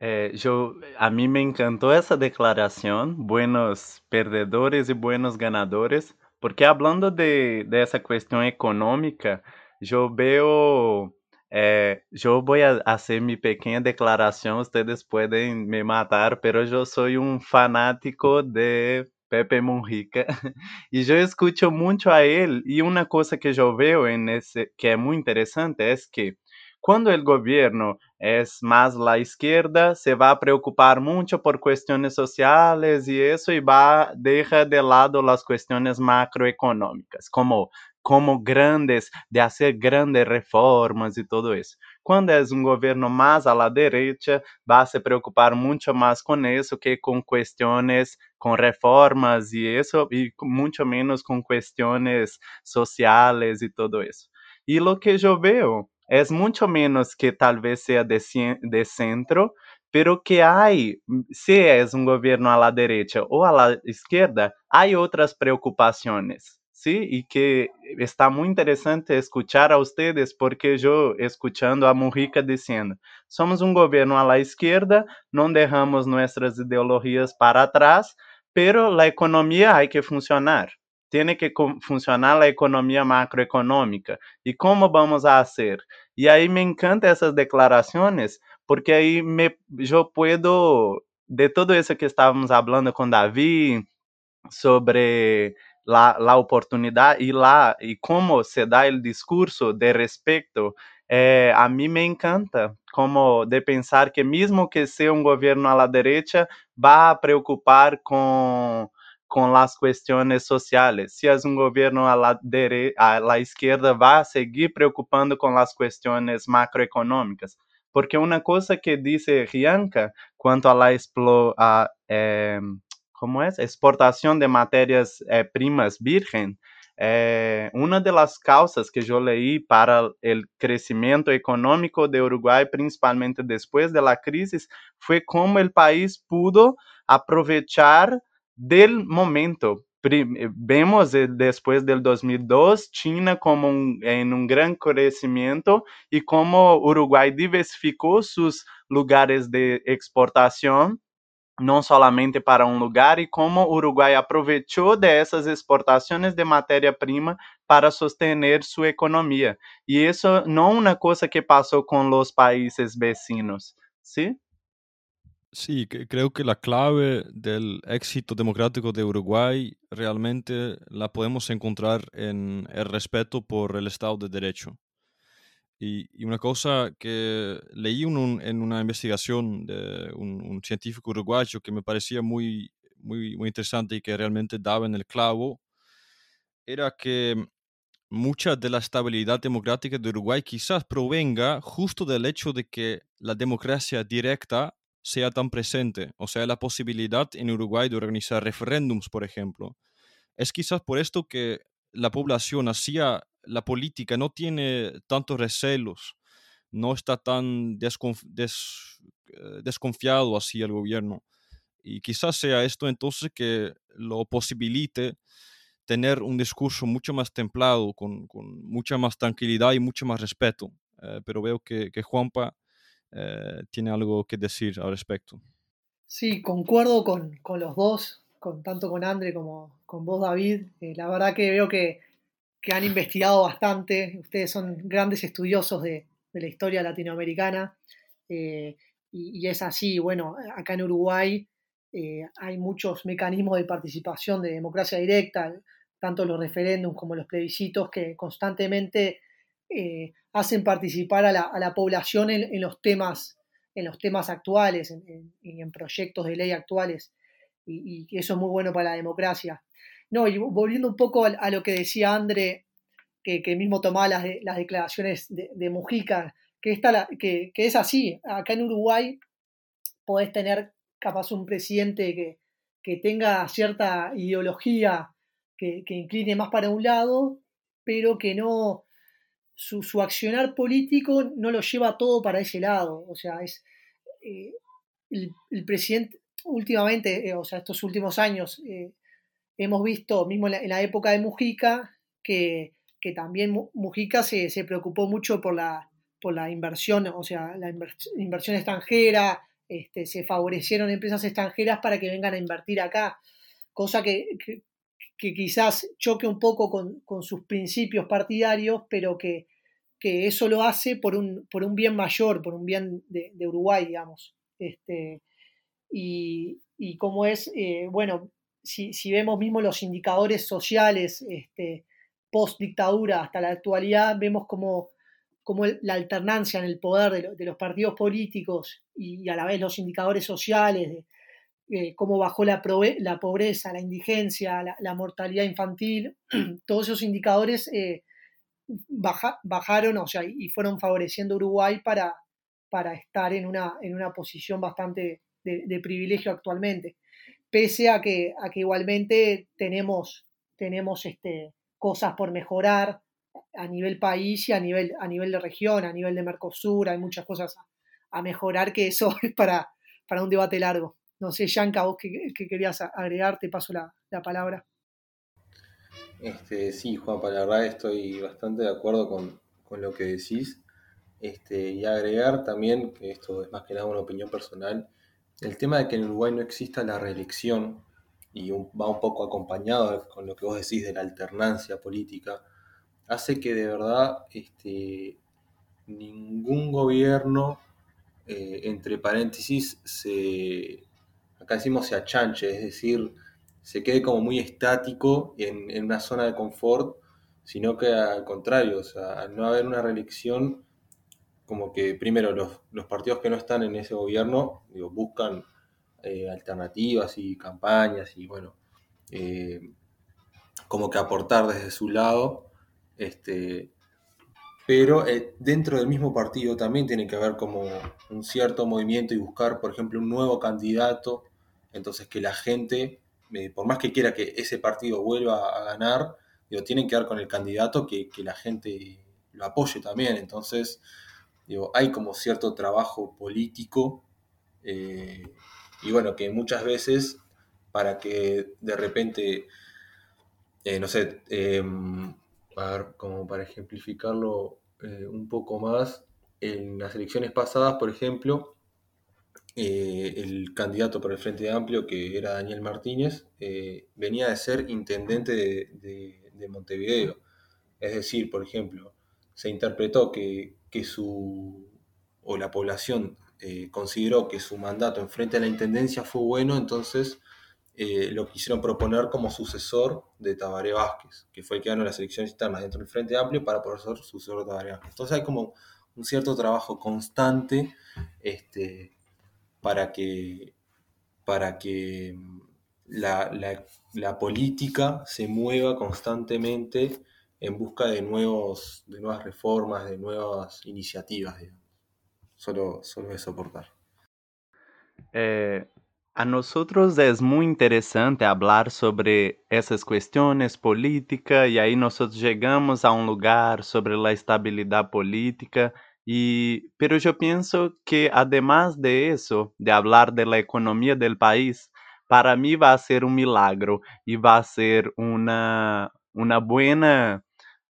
Eh, yo, a mí me encantó esa declaración, buenos perdedores y buenos ganadores, porque hablando de, de esa cuestión económica, yo veo eh, yo voy a hacer mi pequeña declaración, ustedes pueden me matar, pero yo soy un fanático de Pepe Mujica [LAUGHS] y yo escucho mucho a él y una cosa que yo veo en ese que es muy interesante es que cuando el gobierno es más la izquierda, se va a preocupar mucho por cuestiones sociales y eso y va deja de lado las cuestiones macroeconómicas, como como grandes, de hacer grandes reformas y todo eso. Cuando es un gobierno más a la derecha, va a se preocupar mucho más con eso que con cuestiones, con reformas y eso, y mucho menos con cuestiones sociales y todo eso. Y lo que yo veo es mucho menos que tal vez sea de, de centro, pero que hay, si es un gobierno a la derecha o a la izquierda, hay otras preocupaciones ¿sí? Y que está muy interesante escuchar a ustedes porque yo escuchando a Mujica diciendo, somos un gobierno a la izquierda, no dejamos nuestras ideologías para atrás, pero la economía hay que funcionar. Tiene que funcionar la economía macroeconómica. ¿Y cómo vamos a hacer? Y ahí me encantan esas declaraciones, porque ahí me, yo puedo, de todo eso que estábamos hablando con David, sobre la, la oportunidad y, la, y cómo se da el discurso de respeto, eh, a mí me encanta como de pensar que mismo que sea un gobierno a la derecha, va a preocupar con, con las cuestiones sociales. Si es un gobierno a la, dere a la izquierda, va a seguir preocupando con las cuestiones macroeconómicas. Porque una cosa que dice Rianca cuanto a la explo, eh, de materias eh, primas virgen. Eh, una de las causas que yo leí para el crecimiento económico de Uruguay, principalmente después de la crisis, fue cómo el país pudo aprovechar del momento. Vemos después del 2002 China como un, en un gran crecimiento y cómo Uruguay diversificó sus lugares de exportación não somente para um lugar e como o Uruguai aproveitou dessas exportações de matéria-prima para sostener sua economia. E isso não é uma coisa que passou com os países vecinos, ¿sí? Sí, creo que la clave del éxito democrático de Uruguay realmente la podemos encontrar en el respeto por el Estado de Derecho. Y, una cosa que leí en una investigación de un, científico uruguayo que me parecía muy, muy, muy interesante y que realmente daba en el clavo, era que mucha de la estabilidad democrática de Uruguay quizás provenga justo del hecho de que la democracia directa sea tan presente, o sea, la posibilidad en Uruguay de organizar referéndums, por ejemplo. Es quizás por esto que la población hacía la política no tiene tantos recelos, no está tan eh, desconfiado así el gobierno. Y quizás sea esto entonces que lo posibilite tener un discurso mucho más templado, con, mucha más tranquilidad y mucho más respeto. Eh, pero veo que, Juanpa eh, tiene algo que decir al respecto. Sí, concuerdo con, los dos, con, tanto con André como con vos, David. la verdad que veo que que han investigado bastante. Ustedes son grandes estudiosos de, la historia latinoamericana. Eh, y, es así, bueno, acá en Uruguay eh, hay muchos mecanismos de participación de democracia directa, tanto los referéndums como los plebiscitos, que constantemente eh, hacen participar a la, población en, los temas, en los temas actuales y en, proyectos de ley actuales. Y, eso es muy bueno para la democracia. No, y volviendo un poco a, lo que decía André, que, mismo tomaba las, las declaraciones de, Mujica, que, que, es así. Acá en Uruguay podés tener capaz un presidente que, que tenga cierta ideología que, incline más para un lado, pero que no su, accionar político no lo lleva todo para ese lado. O sea, es eh, el, presidente últimamente, eh, o sea, estos últimos años, eh, hemos visto, mismo en la, época de Mujica, que, también Mujica se, preocupó mucho por la, por la inversión, o sea, la inversión extranjera, este, se favorecieron empresas extranjeras para que vengan a invertir acá, cosa que, que quizás choque un poco con, sus principios partidarios, pero que, eso lo hace por un, por un bien mayor, por un bien de, Uruguay, digamos. Este, y, como es, eh, bueno, si, vemos mismo los indicadores sociales este, post dictadura hasta la actualidad, vemos como, como la alternancia en el poder de, los partidos políticos y, a la vez los indicadores sociales eh, cómo bajó la, la, pobreza, la indigencia, la, mortalidad infantil, [CLEARS THROAT] todos esos indicadores eh, bajaron o sea, y fueron favoreciendo Uruguay para, para estar en una, en una posición bastante de, privilegio actualmente. Pese a que, a que igualmente tenemos, tenemos este, cosas por mejorar a nivel país y a nivel, a nivel de región, a nivel de Mercosur, hay muchas cosas a, mejorar que eso [LAUGHS] es para, para un debate largo. No sé, Yanka, vos qué, querías agregar, te paso la, palabra. Este, sí, Juan, para la verdad estoy bastante de acuerdo con, lo que decís. Este, y agregar también, que esto es más que nada una opinión personal, el tema de que en Uruguay no exista la reelección, y va un poco acompañado con lo que vos decís de la alternancia política, hace que de verdad este, ningún gobierno, eh, entre paréntesis, se, acá decimos se achanche, es decir, se quede como muy estático en, en una zona de confort, sino que al contrario, o sea, al no haber una reelección, como que primero los, los partidos que no están en ese gobierno buscan eh, alternativas y campañas y bueno, eh, como que aportar desde su lado, este, pero eh, dentro del mismo partido también tiene que haber como un cierto movimiento y buscar, por ejemplo, un nuevo candidato entonces, que la gente, eh, por más que quiera que ese partido vuelva a ganar, digo, tienen que dar con el candidato que, la gente lo apoye también. Entonces, digo, hay como cierto trabajo político eh, y bueno, que muchas veces para que de repente, eh, no sé, em, como para ejemplificarlo un poco más, en las elecciones pasadas, por ejemplo, eh, el candidato por el Frente Amplio, que era Daniel Martínez, eh, venía de ser intendente de, Montevideo. Es decir, por ejemplo, se interpretó que, su, o la población eh, consideró que su mandato en frente a la intendencia fue bueno, entonces lo quisieron proponer como sucesor de Tabaré Vázquez, que fue el que ganó las elecciones internas dentro del Frente Amplio para poder ser sucesor de Tabaré Vázquez. Entonces hay como un cierto trabajo constante este, para que, para que mm, la, política se mueva constantemente en busca de, nuevos, de nuevas reformas, de nuevas iniciativas. Solo, solo es soportar. Eh, a nosotros es muy interesante hablar sobre esas cuestiones políticas y ahí nosotros llegamos a un lugar sobre la estabilidad política Y, pero yo pienso que además de eso, de hablar de la economía del país, para mí va a ser un milagro y va a ser una, una buena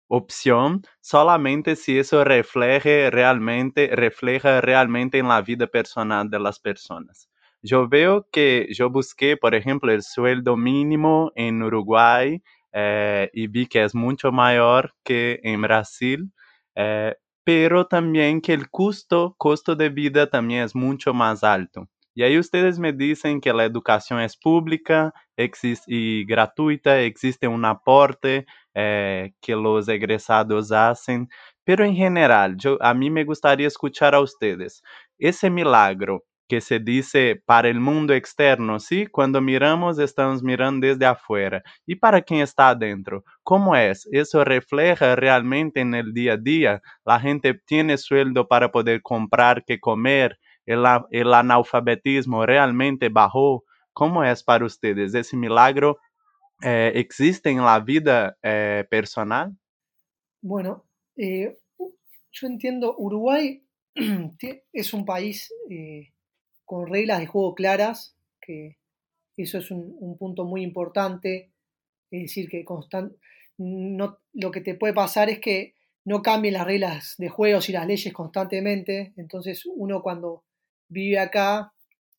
opción solamente si eso refleje realmente, refleja realmente en la vida personal de las personas. Yo veo que yo busqué, por ejemplo, el sueldo mínimo en Uruguay eh, y vi que es mucho mayor que en Brasil. Eh, pero también que el costo, costo de vida también es mucho más alto. Y ahí ustedes me dicen que la educación es pública existe, y gratuita, existe un aporte eh, que los egresados hacen, pero en general, a mí me gustaría escuchar a ustedes, ese milagro que se dice para el mundo externo, ¿sí? Cuando miramos, estamos mirando desde afuera. ¿Y para quien está adentro? ¿Cómo es? ¿Eso refleja realmente en el día a día? ¿La gente tiene sueldo para poder comprar qué comer? ¿El, el analfabetismo realmente bajó? ¿Cómo es para ustedes? ¿Ese milagro eh, existe en la vida eh, personal? Bueno, eh, yo entiendo, Uruguay [CLEARS THROAT] es un país eh, con reglas de juego claras, que eso es un, punto muy importante, es decir, que no, lo que te puede pasar es que no cambien las reglas de juego y las leyes constantemente, entonces uno cuando vive acá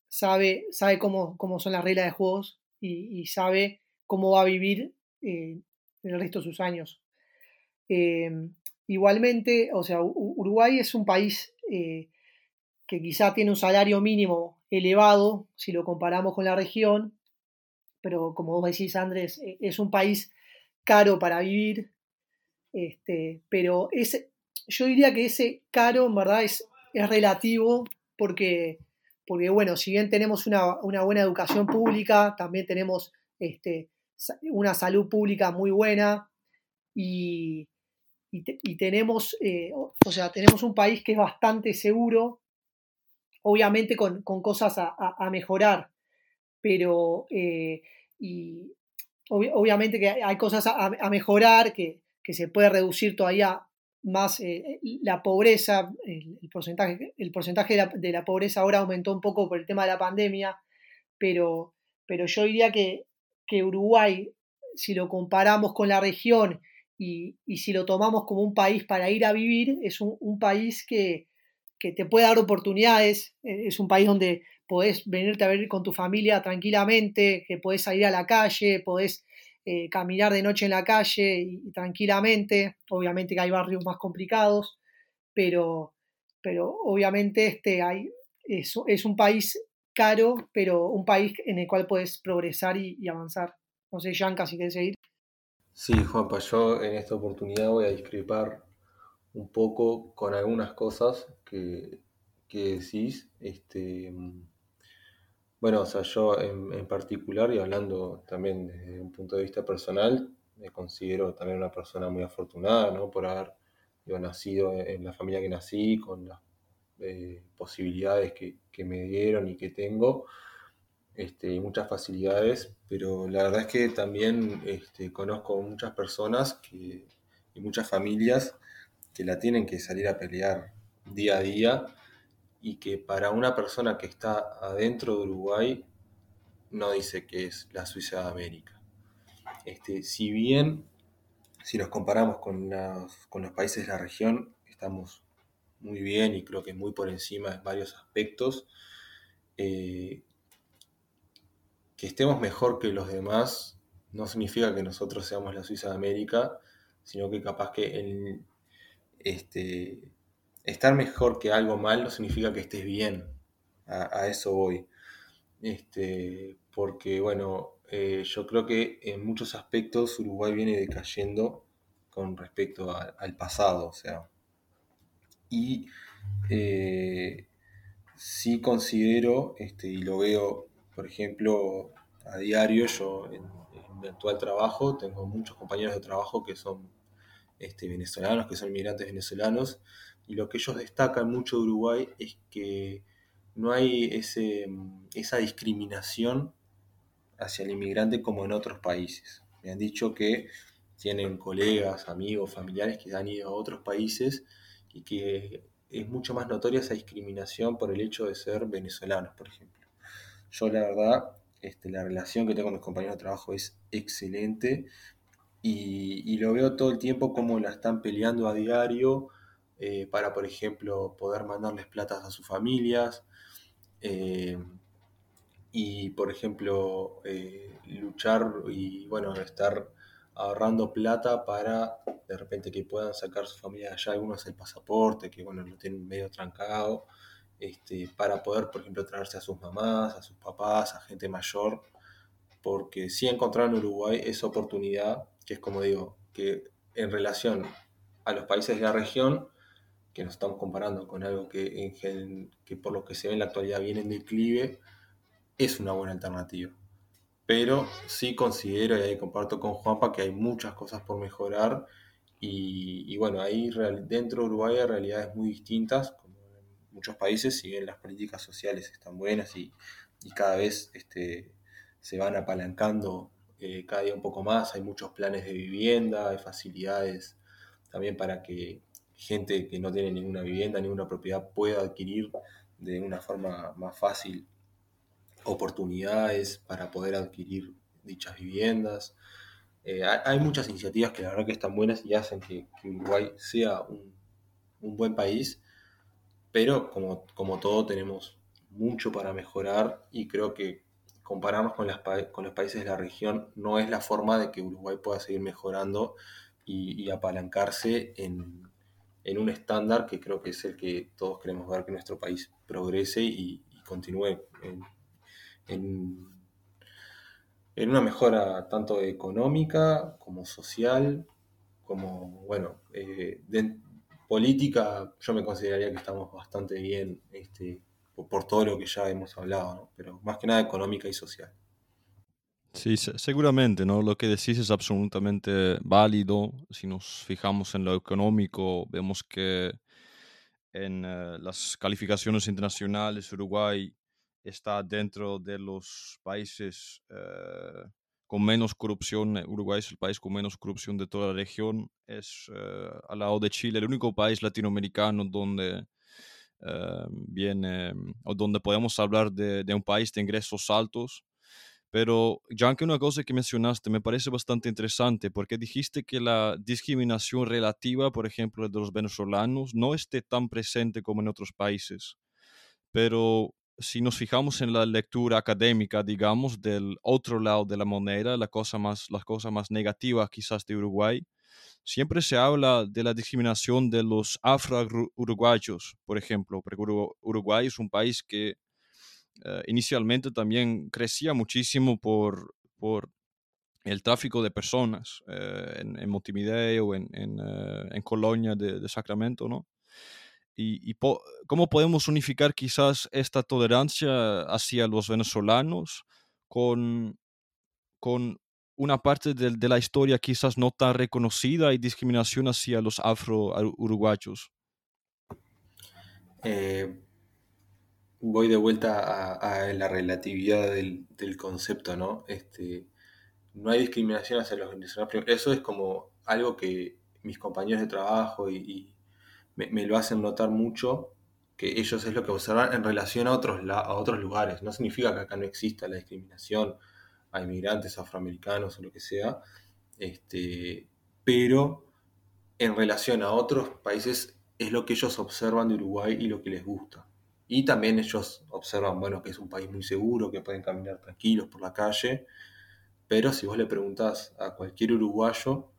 sabe, sabe cómo, cómo son las reglas de juegos y, sabe cómo va a vivir eh, el resto de sus años. Em, igualmente, o sea, Uruguay es un país eh, que quizá tiene un salario mínimo elevado si lo comparamos con la región, pero como vos decís, Andrés, e, es un país caro para vivir, este, pero yo diría que ese caro en verdad es, es relativo porque, porque, bueno, si bien tenemos una, buena educación pública, también tenemos este, una salud pública muy buena y, y, tenemos, eh, o, sea, tenemos un país que es bastante seguro, obviamente con, cosas a, mejorar, pero eh, y obviamente que hay cosas a, mejorar, que, se puede reducir todavía más eh, la pobreza, el, porcentaje, el porcentaje de la, pobreza ahora aumentó un poco por el tema de la pandemia, pero, pero yo diría que, que Uruguay, si lo comparamos con la región y, si lo tomamos como un país para ir a vivir, es un, país que, te puede dar oportunidades, eh, es un país donde podés venirte a vivir con tu familia tranquilamente, que podés salir a la calle, podés eh, caminar de noche en la calle y, tranquilamente, obviamente que hay barrios más complicados, pero, pero obviamente este hay, es, es, un país caro, pero un país en el cual puedes progresar y, avanzar. No sé, Yanka, si quieres seguir. Sí, Juanpa, yo en esta oportunidad voy a discrepar un poco con algunas cosas que, decís. Este, bueno, o sea, yo en, particular y hablando también desde un punto de vista personal, me considero también una persona muy afortunada, ¿no? Por haber nacido en la familia que nací, con las eh, posibilidades que, que me dieron y que tengo este, muchas facilidades, pero la verdad es que también este, conozco muchas personas que, y muchas familias que la tienen que salir a pelear día a día y que para una persona que está adentro de Uruguay no dice que es la Suiza de América. Este, si bien, si nos comparamos con, con los países de la región, estamos muy bien y creo que muy por encima en varios aspectos, eh, que estemos mejor que los demás no significa que nosotros seamos la Suiza de América, sino que capaz que el, este, estar mejor que algo mal no significa que estés bien. A, eso voy. Este, porque, bueno, eh, yo creo que en muchos aspectos Uruguay viene decayendo con respecto al pasado, o sea. Y eh, sí considero, este, y lo veo por ejemplo, a diario yo en, mi actual trabajo tengo muchos compañeros de trabajo que son este, venezolanos, que son inmigrantes venezolanos, y lo que ellos destacan mucho de Uruguay es que no hay ese, esa discriminación hacia el inmigrante como en otros países. Me han dicho que tienen colegas, amigos, familiares que han ido a otros países y que es mucho más notoria esa discriminación por el hecho de ser venezolanos, por ejemplo. Yo la verdad, este, la relación que tengo con mis compañeros de trabajo es excelente y, lo veo todo el tiempo como la están peleando a diario eh, para, por ejemplo, poder mandarles platas a sus familias. Eh, y, por ejemplo, eh, luchar y, bueno, estar ahorrando plata para de repente que puedan sacar su familia de allá, algunos el pasaporte, que bueno, lo tienen medio trancado, este, para poder, por ejemplo, traerse a sus mamás, a sus papás, a gente mayor, porque sí encontrar en Uruguay esa oportunidad, que es como digo, que en relación a los países de la región, que nos estamos comparando con algo que, en, que por lo que se ve en la actualidad viene en declive, es una buena alternativa. Pero sí considero, y ahí comparto con Juanpa, que hay muchas cosas por mejorar. Y, y bueno, ahí dentro de Uruguay hay realidades muy distintas, muchos países, si bien las políticas sociales están buenas y, cada vez este, se van apalancando eh, cada día un poco más, hay muchos planes de vivienda, hay facilidades también para que gente que no tiene ninguna vivienda, ninguna propiedad pueda adquirir de una forma más fácil oportunidades para poder adquirir dichas viviendas. Eh, hay, muchas iniciativas que la verdad que están buenas y hacen que, Uruguay sea un, buen país, pero como, como todo tenemos mucho para mejorar y creo que compararnos con, las, con los países de la región no es la forma de que Uruguay pueda seguir mejorando y, apalancarse en, un estándar que creo que es el que todos queremos ver que nuestro país progrese y, continúe en, una mejora tanto económica como social, como, bueno, eh, política, yo me consideraría que estamos bastante bien este, por, todo lo que ya hemos hablado, pero más que nada económica y social. Sí, seguramente, ¿no? Lo que decís es absolutamente válido. Si nos fijamos en lo económico, vemos que en eh, las calificaciones internacionales Uruguay está dentro de los países eh, con menos corrupción. Uruguay es el país con menos corrupción de toda la región. Es eh, al lado de Chile el único país latinoamericano donde viene o donde podemos hablar de, de un país de ingresos altos pero, que una cosa que mencionaste me parece bastante interesante porque dijiste que la discriminación relativa, por ejemplo, de los venezolanos, no esté tan presente como en otros países. Pero si nos fijamos en la lectura académica, digamos, del otro lado de la moneda, la cosa más, las cosas más negativas quizás de Uruguay, siempre se habla de la discriminación de los afro-uruguayos, por ejemplo, Uruguay es un país que eh, inicialmente también crecía muchísimo por, el tráfico de personas eh, en, en, Montevideo, en, eh, en Colonia de, Sacramento, ¿no? Y, cómo podemos unificar quizás esta tolerancia hacia los venezolanos con, con una parte de, la historia quizás no tan reconocida y discriminación hacia los afro-uruguayos? voy de vuelta a, la relatividad del, concepto, ¿no? Este, no hay discriminación hacia los venezolanos. Eso es como algo que mis compañeros de trabajo y, me, lo hacen notar mucho, que ellos es lo que observan en relación a otros, a otros lugares. No significa que acá no exista la discriminación a inmigrantes afroamericanos o lo que sea, este, pero en relación a otros países es lo que ellos observan de Uruguay y lo que les gusta. Y también ellos observan, bueno, que es un país muy seguro, que pueden caminar tranquilos por la calle. Pero si vos le preguntás a cualquier uruguayo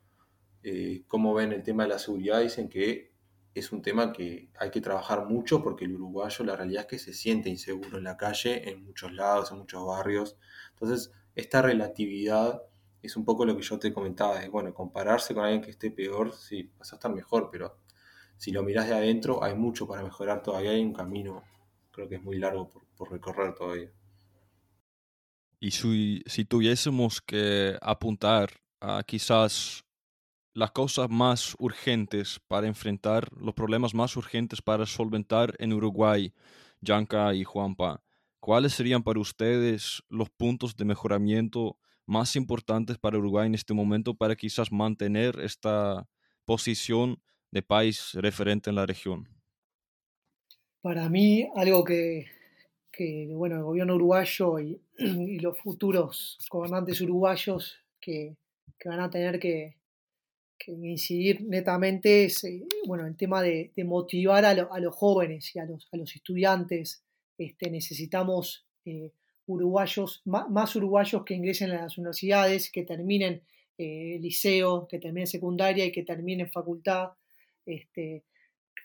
eh, cómo ven el tema de la seguridad, dicen que es un tema que hay que trabajar mucho porque el uruguayo la realidad es que se siente inseguro en la calle, en muchos lados, en muchos barrios. Entonces, esta relatividad es un poco lo que yo te comentaba, de, bueno, compararse con alguien que esté peor, sí, vas a estar mejor, pero si lo mirás de adentro, hay mucho para mejorar todavía, hay un camino creo que es muy largo por, recorrer todavía. Y si, tuviésemos que apuntar a quizás las cosas más urgentes para enfrentar, los problemas más urgentes para solventar en Uruguay, Yanka y Juanpa, ¿cuáles serían para ustedes los puntos de mejoramiento más importantes para Uruguay en este momento para quizás mantener esta posición de país referente en la región? Para mí, algo que, bueno, el gobierno uruguayo [CLEARS THROAT] y, los futuros gobernantes uruguayos que, van a tener que, incidir netamente es eh, bueno, el tema de, motivar a, los jóvenes y a los, a los estudiantes. Este, necesitamos eh, uruguayos, más, uruguayos que ingresen a las universidades, que terminen eh, liceo, que terminen secundaria y que terminen facultad. Este,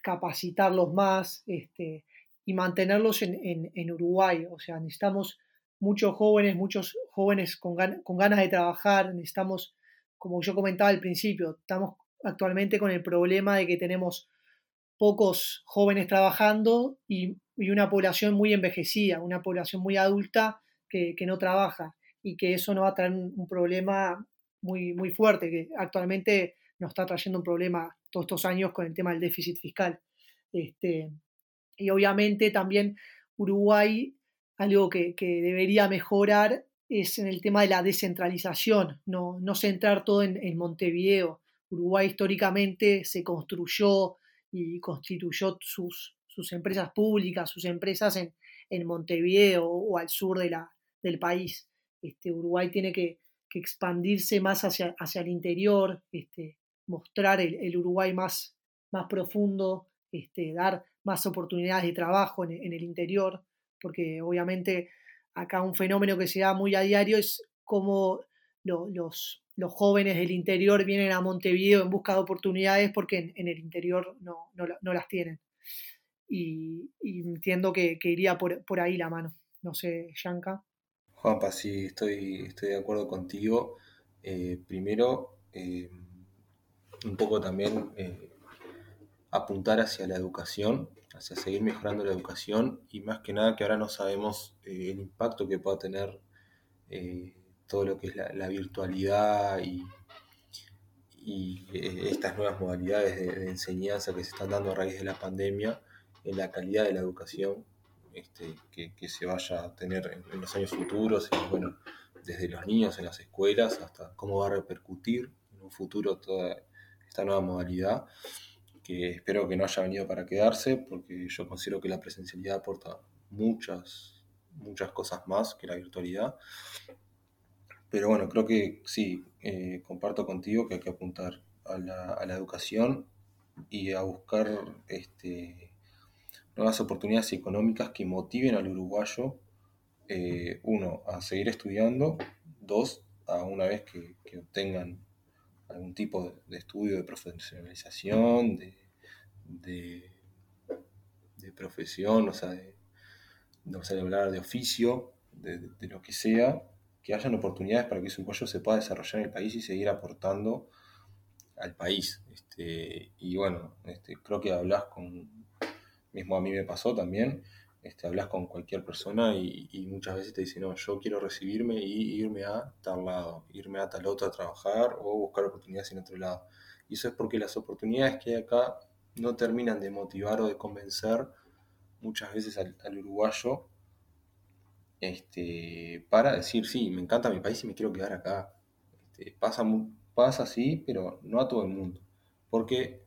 capacitarlos más este, y mantenerlos en, Uruguay. O sea, necesitamos muchos jóvenes, muchos jóvenes con, con ganas de trabajar, necesitamos, como yo comentaba al principio, estamos actualmente con el problema de que tenemos pocos jóvenes trabajando y, una población muy envejecida, una población muy adulta que, no trabaja y que eso nos va a traer un problema muy, muy fuerte, que actualmente nos está trayendo un problema todos estos años con el tema del déficit fiscal. Este, y obviamente también Uruguay, algo que, debería mejorar es en el tema de la descentralización, no, no centrar todo en, Montevideo. Uruguay históricamente se construyó y constituyó sus, sus empresas públicas, sus empresas en, en Montevideo o, al sur de la, del país. Este, Uruguay tiene que, expandirse más hacia, hacia el interior, este, mostrar el, Uruguay más, más profundo, este, dar más oportunidades de trabajo en, el interior, porque obviamente acá un fenómeno que se da muy a diario es cómo los, los jóvenes del interior vienen a Montevideo en busca de oportunidades porque en, el interior no, no, las tienen. Y, entiendo que, iría por, por, ahí la mano. No sé, Yanka. Juanpa, sí, estoy, estoy de acuerdo contigo. Eh, primero, eh, un poco también eh, apuntar hacia la educación, hacia seguir mejorando la educación y más que nada que ahora no sabemos el impacto que pueda tener todo lo que es la, virtualidad y, estas nuevas modalidades de, enseñanza que se están dando a raíz de la pandemia en la calidad de la educación este, que, se vaya a tener en, los años futuros, bueno, desde los niños en las escuelas hasta cómo va a repercutir en un futuro toda esta nueva modalidad, espero que no haya venido para quedarse, porque yo considero que la presencialidad aporta muchas, muchas cosas más que la virtualidad. Pero bueno, creo que sí, eh, comparto contigo que hay que apuntar a la, a la educación y a buscar este, nuevas oportunidades económicas que motiven al uruguayo, eh, uno, a seguir estudiando, dos, a una vez que, obtengan algún tipo de, estudio de profesionalización, de, de, profesión, o sea, de, no sé, hablar de oficio, de, lo que sea, que hayan oportunidades para que ese uruguayo se pueda desarrollar en el país y seguir aportando al país. Este, y bueno, este, creo que hablas con, mismo a mí me pasó también, este, hablas con cualquier persona y, muchas veces te dicen, no, yo quiero recibirme y irme a tal lado, irme a tal otro a trabajar o buscar oportunidades en otro lado. Y eso es porque las oportunidades que hay acá no terminan de motivar o de convencer muchas veces al, uruguayo este, para decir, sí, me encanta mi país y me quiero quedar acá. Este, pasa, pasa así, pero no a todo el mundo. Porque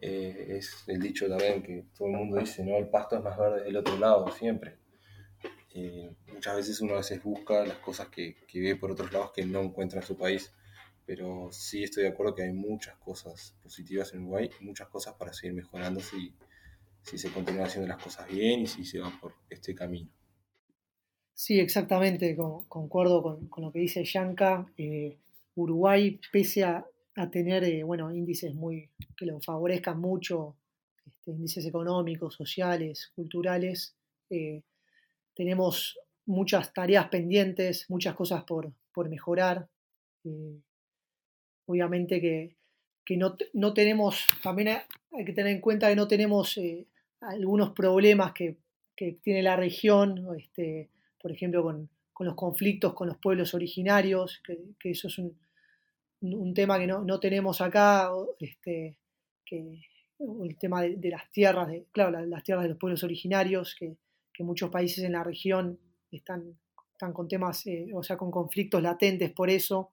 eh, es el dicho también que todo el mundo dice, ¿no? El pasto es más verde del otro lado, siempre. Eh, muchas veces uno a veces busca las cosas que, que, ve por otros lados que no encuentra en su país, pero sí estoy de acuerdo que hay muchas cosas positivas en Uruguay muchas cosas para seguir mejorando si, si se continúan haciendo las cosas bien y si se va por este camino. Sí, exactamente, concuerdo con, con, lo que dice Yanka. Eh, Uruguay, pese a a tener eh, bueno, índices muy, que lo favorezcan mucho, este, índices económicos, sociales, culturales. Eh, tenemos muchas tareas pendientes, muchas cosas por, por mejorar. Eh, obviamente que, que no, no, tenemos, también hay que tener en cuenta que no tenemos algunos problemas que, que, tiene la región, este, por ejemplo, con, con, los conflictos con los pueblos originarios, que, que eso es un, un tema que no, tenemos acá, este, que, el tema de, las tierras, de, claro, las, tierras de los pueblos originarios, que, muchos países en la región están, están con temas, eh, o sea, con conflictos latentes por eso,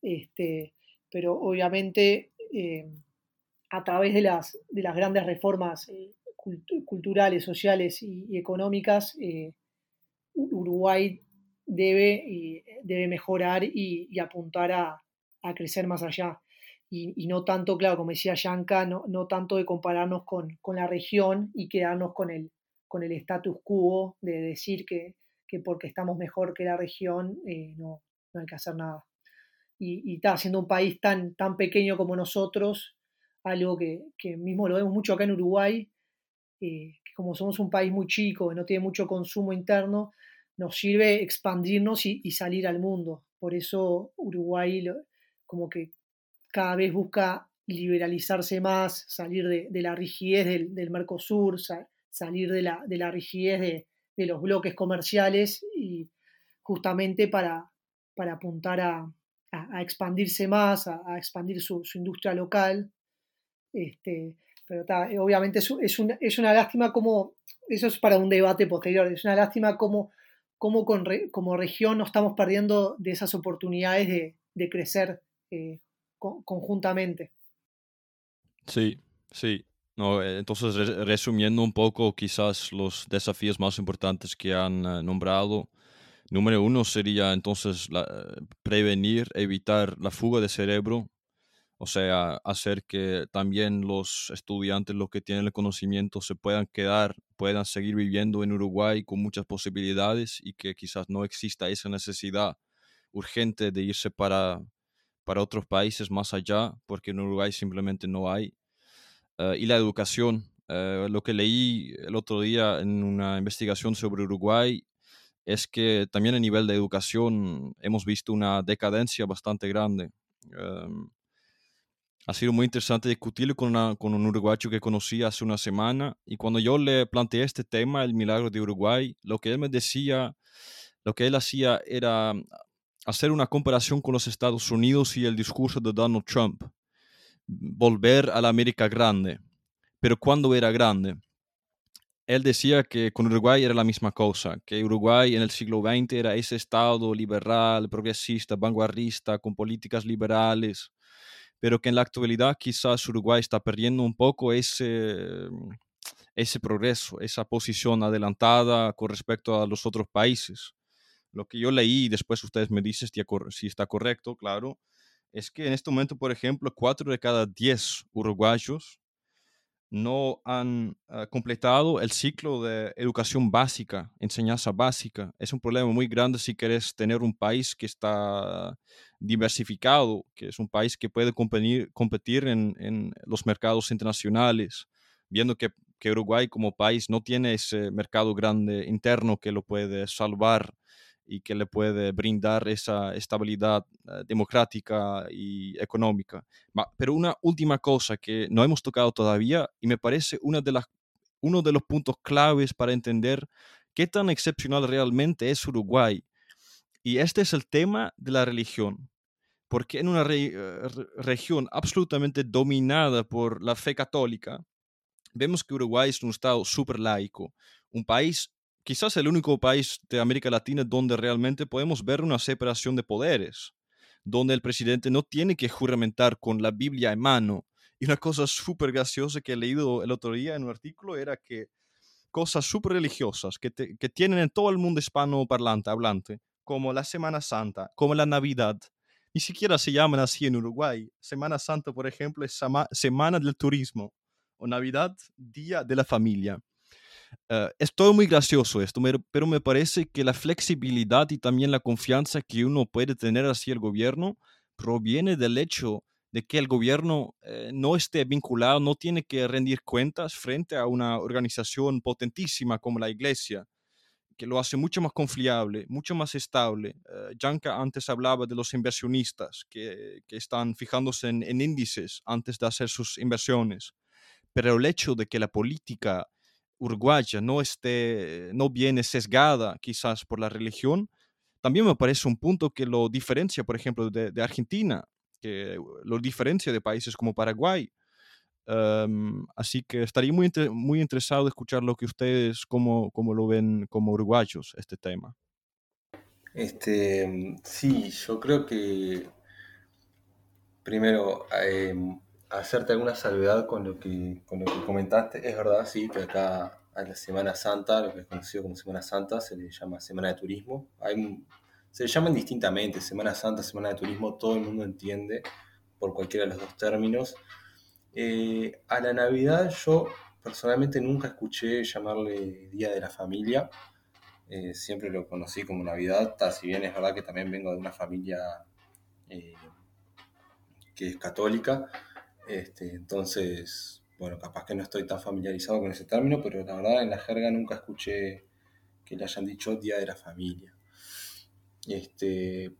este, pero obviamente eh, a través de las, de las grandes reformas eh, culturales, sociales y, económicas, Uruguay debe, debe mejorar y apuntar a, a crecer más allá. Y, no tanto, claro, como decía Yanka, no, no tanto de compararnos con, con, la región y quedarnos con el, con el status quo de decir que, que porque estamos mejor que la región eh, no, no, hay que hacer nada. Y, está siendo un país tan, tan pequeño como nosotros, algo que, que mismo lo vemos mucho acá en Uruguay, eh, que como somos un país muy chico, no tiene mucho consumo interno, nos sirve expandirnos y, y salir al mundo. Por eso Uruguay como que cada vez busca liberalizarse más, salir de, la rigidez del, Mercosur, salir de la, de la rigidez de, los bloques comerciales y justamente para, apuntar a, expandirse más, a, expandir su, industria local. Este, pero obviamente es, una, es, una, lástima como, eso es para un debate posterior, es una lástima como, como, como región nos estamos perdiendo de esas oportunidades de, de crecer eh, conjuntamente. Sí, sí. No, eh, entonces, resumiendo un poco quizás los desafíos más importantes que han eh, nombrado, número uno sería entonces prevenir, evitar la fuga de cerebro, o sea, hacer que también los estudiantes, los que tienen el conocimiento, se puedan quedar, puedan seguir viviendo en Uruguay con muchas posibilidades y que quizás no exista esa necesidad urgente de irse para, para otros países más allá, porque en Uruguay simplemente no hay. Eh, y la educación. Eh, lo que leí el otro día en una investigación sobre Uruguay es que también a nivel de educación hemos visto una decadencia bastante grande. Em, ha sido muy interesante discutirlo con, con un uruguayo que conocí hace una semana y cuando yo le planteé este tema, el milagro de Uruguay, lo que él me decía, lo que él hacía era hacer una comparación con los Estados Unidos y el discurso de Donald Trump volver a la América grande. Pero cuando era grande, él decía que con Uruguay era la misma cosa, que Uruguay en el siglo XX era ese Estado liberal, progresista, vanguardista, con políticas liberales, pero que en la actualidad quizás Uruguay está perdiendo un poco ese, ese progreso, esa posición adelantada con respecto a los otros países. Lo que yo leí, después ustedes me dicen si está correcto, claro, es que en este momento, por ejemplo, cuatro de cada diez uruguayos no han ah, completado el ciclo de educación básica, enseñanza básica. Es un problema muy grande si quieres tener un país que está diversificado, que es un país que puede competir, competir en, en, los mercados internacionales, viendo que, que Uruguay como país no tiene ese mercado grande interno que lo puede salvar y que le puede brindar esa estabilidad eh, democrática y económica. Pero una última cosa que no hemos tocado todavía y me parece una de las, uno de los puntos claves para entender qué tan excepcional realmente es Uruguay. Y este es el tema de la religión. Porque en una eh, región absolutamente dominada por la fe católica, vemos que Uruguay es un estado súper laico, un país quizás el único país de América Latina donde realmente podemos ver una separación de poderes, donde el presidente no tiene que juramentar con la Biblia en mano. Y una cosa súper graciosa que he leído el otro día en un artículo era que cosas súper religiosas que, que tienen en todo el mundo hispano parlante, hablante, como la Semana Santa, como la Navidad, ni siquiera se llaman así en Uruguay. Semana Santa, por ejemplo, es Semana del Turismo o Navidad, Día de la Familia. Uh, es muy gracioso esto, pero me parece que la flexibilidad y también la confianza que uno puede tener hacia el gobierno proviene del hecho de que el gobierno eh, no esté vinculado, no tiene que rendir cuentas frente a una organización potentísima como la iglesia, que lo hace mucho más confiable, mucho más estable. Uh, antes hablaba de los inversionistas que, que están fijándose en índices antes de hacer sus inversiones, pero el hecho de que la política uruguaya no, esté, no viene sesgada quizás por la religión, también me parece un punto que lo diferencia, por ejemplo, de, Argentina, que lo diferencia de países como Paraguay. así que estaría muy, muy interesado de escuchar lo que ustedes, cómo, cómo lo ven como uruguayos, este tema. Este, sí, yo creo que primero em, hacerte alguna salvedad con lo que, con lo que comentaste. Es verdad, sí, que acá a la Semana Santa, lo que es conocido como Semana Santa, se le llama Semana de Turismo. Hay, se le llaman distintamente, Semana Santa, Semana de Turismo, todo el mundo entiende por cualquiera de los dos términos. Eh, a la Navidad yo personalmente nunca escuché llamarle Día de la Familia, eh, siempre lo conocí como Navidad, si bien es verdad que también vengo de una familia eh, que es católica, este, entonces, bueno, capaz que no estoy tan familiarizado con ese término, pero la verdad en la jerga nunca escuché que le hayan dicho Día de la Familia. Este,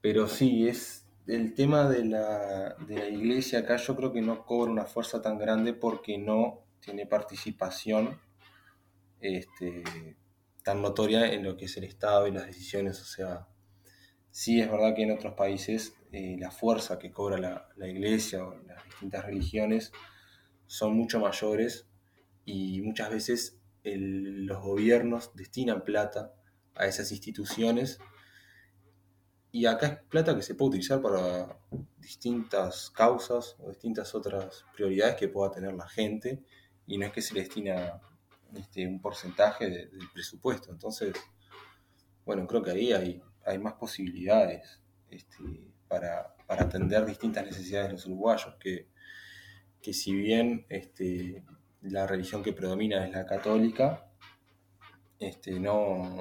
pero sí, es el tema de la, de la iglesia acá yo creo que no cobra una fuerza tan grande porque no tiene participación este, tan notoria en lo que es el Estado y las decisiones. O sea, sí es verdad que en otros países eh, la fuerza que cobra la, iglesia o las distintas religiones son mucho mayores y muchas veces los gobiernos destinan plata a esas instituciones y acá es plata que se puede utilizar para distintas causas o distintas otras prioridades que pueda tener la gente y no es que se le destina este, un porcentaje del presupuesto. Entonces, bueno, creo que ahí hay, hay más posibilidades este, para, atender distintas necesidades de los uruguayos, que, que si bien este, la religión que predomina es la católica, este, no,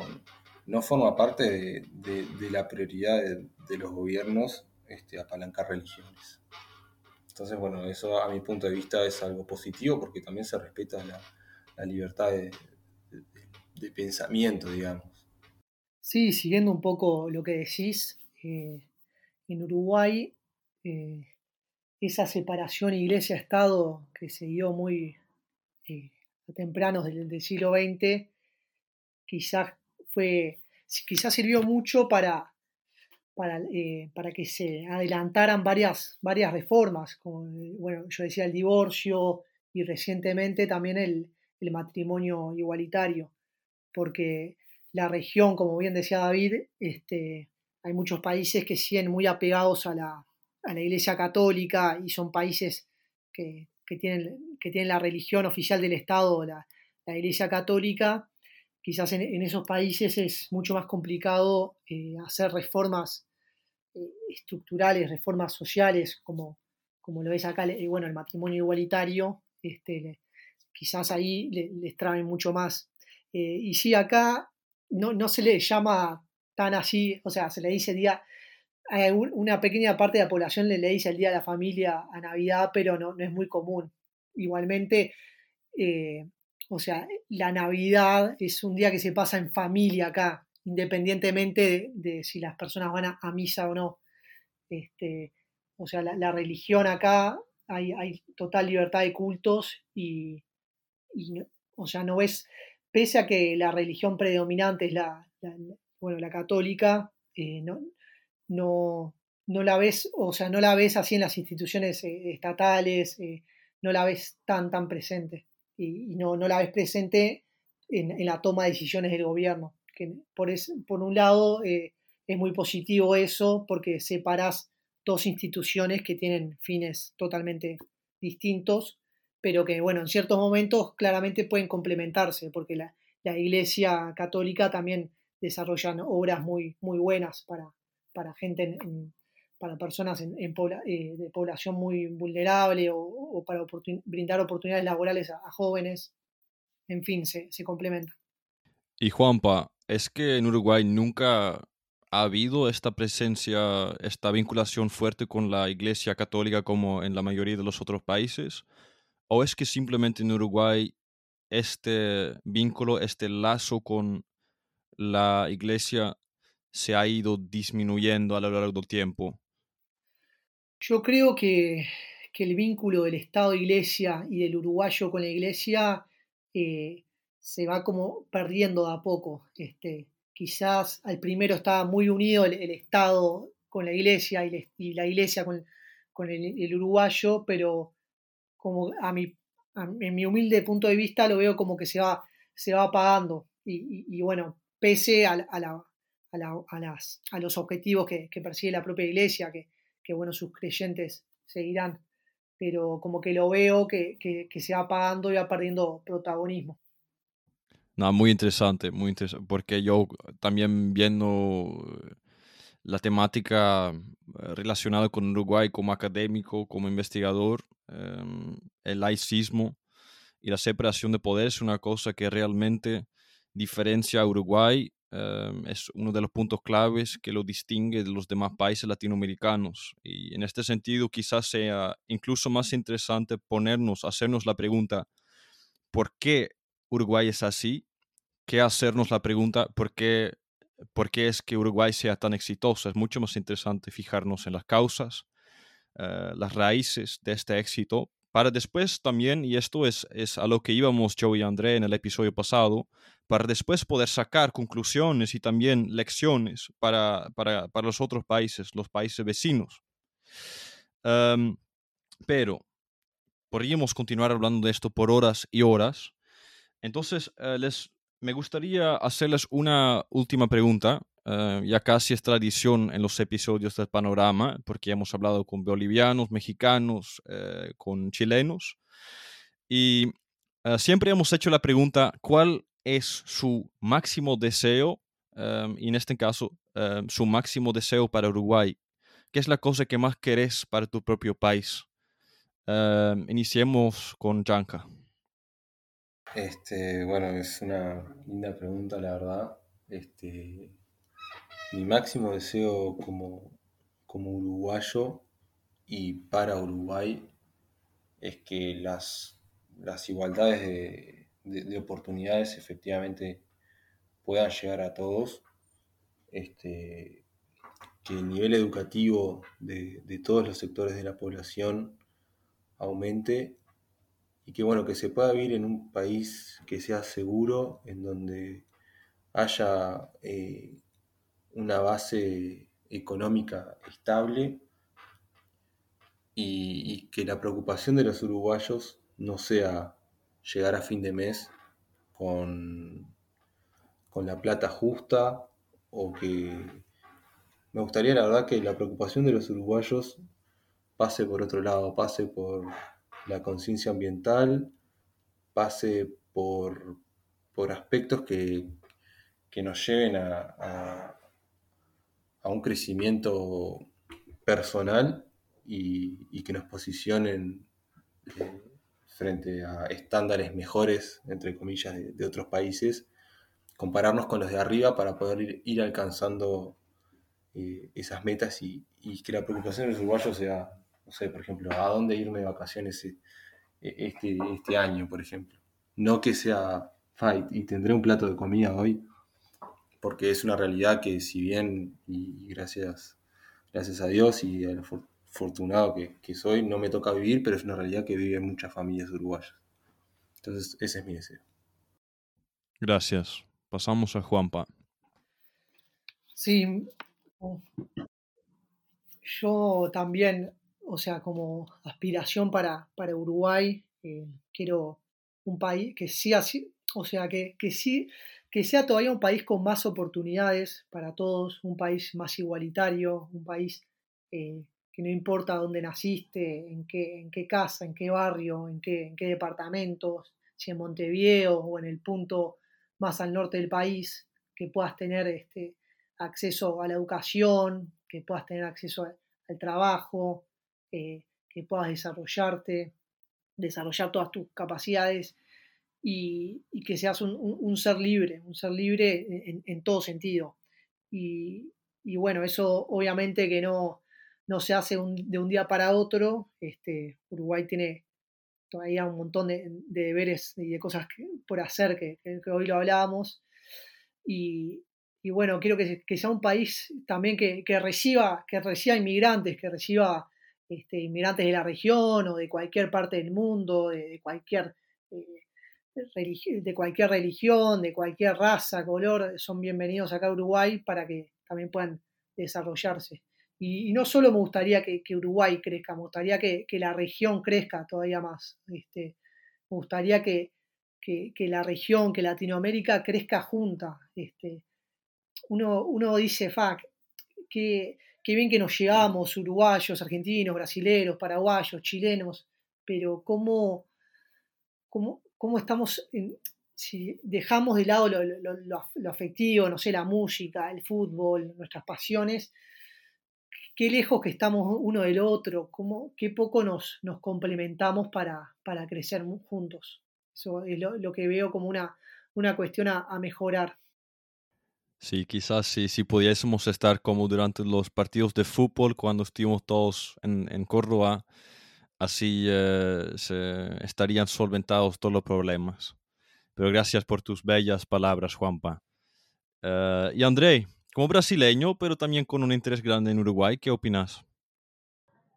no forma parte de, la prioridad de, los gobiernos este, apalancar religiones. Entonces, bueno, eso a mi punto de vista es algo positivo porque también se respeta la, libertad de, pensamiento, digamos. Sí, siguiendo un poco lo que decís, eh, en Uruguay eh, esa separación iglesia-estado que se dio muy eh, tempranos del, siglo XX, quizás fue, quizás sirvió mucho para, para, eh, para, que se adelantaran varias, varias reformas, como bueno, yo decía el divorcio y recientemente también el, el matrimonio igualitario, porque la región, como bien decía David, este, hay muchos países que siguen muy apegados a la, Iglesia Católica y son países que, tienen, la religión oficial del Estado, la, Iglesia Católica, quizás en, esos países es mucho más complicado eh, hacer reformas eh, estructurales, reformas sociales, como, lo ves acá, bueno, el matrimonio igualitario, este, quizás ahí les traen mucho más. Eh, y sí, acá no, no se le llama tan así, o sea, se le dice día, una pequeña parte de la población le, le, dice el Día de la Familia a Navidad, pero no, no es muy común. Igualmente, eh, o sea, la Navidad es un día que se pasa en familia acá, independientemente de, si las personas van a, misa o no. Este, o sea, la, religión acá, hay, hay, total libertad de cultos y, o sea, no ves, pese a que la religión predominante es la, bueno, la católica, eh, no, no, no la ves, o sea, no la ves así en las instituciones eh, estatales, eh, no la ves tan, tan presente. Y, no, no, la ves presente en, la toma de decisiones del gobierno. Que por, por un lado, es muy positivo eso porque separas dos instituciones que tienen fines totalmente distintos, pero que, bueno, en ciertos momentos claramente pueden complementarse, porque la, la Iglesia Católica también desarrollan obras muy, muy buenas para, para gente, para personas en, eh, de población muy vulnerable o, para brindar oportunidades laborales a, jóvenes. En fin, se, se complementa. Y Juanpa, ¿es que en Uruguay nunca ha habido esta presencia, esta vinculación fuerte con la Iglesia Católica como en la mayoría de los otros países? ¿O es que simplemente en Uruguay este vínculo, este lazo con la Iglesia se ha ido disminuyendo a lo largo del tiempo? Yo creo que, el vínculo del Estado-Iglesia y del uruguayo con la Iglesia eh, se va como perdiendo de a poco. Este, quizás al primero estaba muy unido el, Estado con la Iglesia y, la Iglesia con, el, uruguayo, pero como a mi, en mi humilde punto de vista lo veo como que se va, se va apagando. Y, bueno, pese a la a, las, a los objetivos que, persigue la propia iglesia, que, bueno, sus creyentes seguirán, pero como que lo veo que, se va apagando y va perdiendo protagonismo. No, muy interesante, muy interesante, porque yo también viendo la temática eh, relacionada con Uruguay como académico, como investigador, em, el laicismo y la separación de poderes es una cosa que realmente diferencia a Uruguay Em, es uno de los puntos claves que lo distingue de los demás países latinoamericanos. Y en este sentido quizás sea incluso más interesante ponernos, hacernos la pregunta, ¿por qué Uruguay es así? Que hacernos la pregunta, ¿por qué, ¿por qué es que Uruguay sea tan exitoso? Es mucho más interesante fijarnos en las causas, eh, las raíces de este éxito, para después también, y esto es, es a lo que íbamos Joe y André en el episodio pasado, para después poder sacar conclusiones y también lecciones para, para, para los otros países, los países vecinos. Em, pero podríamos continuar hablando de esto por horas y horas. Entonces, eh, les, me gustaría hacerles una última pregunta. Uh, ya casi es tradición en los episodios del panorama, porque hemos hablado con bolivianos, mexicanos, uh, con chilenos. Y siempre hemos hecho la pregunta, ¿cuál es su máximo deseo? em, y en este caso, em, su máximo deseo para Uruguay. ¿Qué es la cosa que más querés para tu propio país? Em, iniciemos con Janka. Este, bueno, es una linda pregunta, la verdad. Este, mi máximo deseo como, como uruguayo y para Uruguay es que las, las igualdades de, de- de oportunidades efectivamente puedan llegar a todos, este, que el nivel educativo de, de todos los sectores de la población aumente y que bueno, que se pueda vivir en un país que sea seguro, en donde haya eh, una base económica estable y que la preocupación de los uruguayos no sea llegar a fin de mes con, con la plata justa o que me gustaría la verdad que la preocupación de los uruguayos pase por otro lado, pase por la conciencia ambiental, pase por, por aspectos que, que nos lleven a, a- un crecimiento personal y, y que nos posicionen eh, frente a estándares mejores, entre comillas, de, otros países, compararnos con los de arriba para poder ir, alcanzando eh, esas metas y, que la preocupación de los uruguayos sea, no sé, por ejemplo, a dónde irme de vacaciones eh, este, este año, por ejemplo. No que sea fight y tendré un plato de comida hoy, porque es una realidad que si bien, y gracias, gracias a Dios y al afor- afortunado que, que soy, no me toca vivir, pero es una realidad que viven muchas familias uruguayas. Entonces, ese es mi deseo. Gracias. Pasamos a Juanpa. Sí, yo también, o sea, como aspiración para, para Uruguay, eh, quiero un país que sí, así, o sea, que, que sí, que sea todavía un país con más oportunidades para todos, un país más igualitario, un país eh, que no importa dónde naciste, en qué, casa, en qué barrio, en qué, en qué departamentos, si en Montevideo o en el punto más al norte del país, que puedas tener este, acceso a la educación, que puedas tener acceso al trabajo, eh, que puedas desarrollarte, desarrollar todas tus capacidades y, que seas un, ser libre, un ser libre en, todo sentido. Y bueno, eso obviamente que no, no se hace de un día para otro. Este, Uruguay tiene todavía un montón de, de deberes y de cosas que- por hacer, que, hoy lo hablábamos. Y, bueno, quiero que, sea un país también que, reciba, que reciba inmigrantes, que reciba este, inmigrantes de la región o de cualquier parte del mundo, de, de cualquier, eh, de cualquier religión, de cualquier raza, color, son bienvenidos acá a Uruguay para que también puedan desarrollarse. Y, no solo me gustaría que, Uruguay crezca, me gustaría que, la región crezca todavía más. Este, me gustaría que, que, la región, que Latinoamérica crezca junta. Este, uno, uno dice, fuck, qué, qué bien que nos llevamos, uruguayos, argentinos, brasileros, paraguayos, chilenos, pero cómo, cómo, cómo estamos, si dejamos de lado lo- lo afectivo, no sé, la música, el fútbol, nuestras pasiones, qué lejos que estamos uno del otro, cómo, qué poco nos, nos complementamos para, para crecer juntos. Eso es lo, lo que veo como una, una cuestión a, a mejorar. Sí, quizás si, si pudiésemos estar como durante los partidos de fútbol cuando estuvimos todos en, en Córdoba, así eh, se estarían solventados todos los problemas. Pero gracias por tus bellas palabras, Juanpa. Eh, y André, como brasileño, pero también con un interés grande en Uruguay, ¿qué opinas?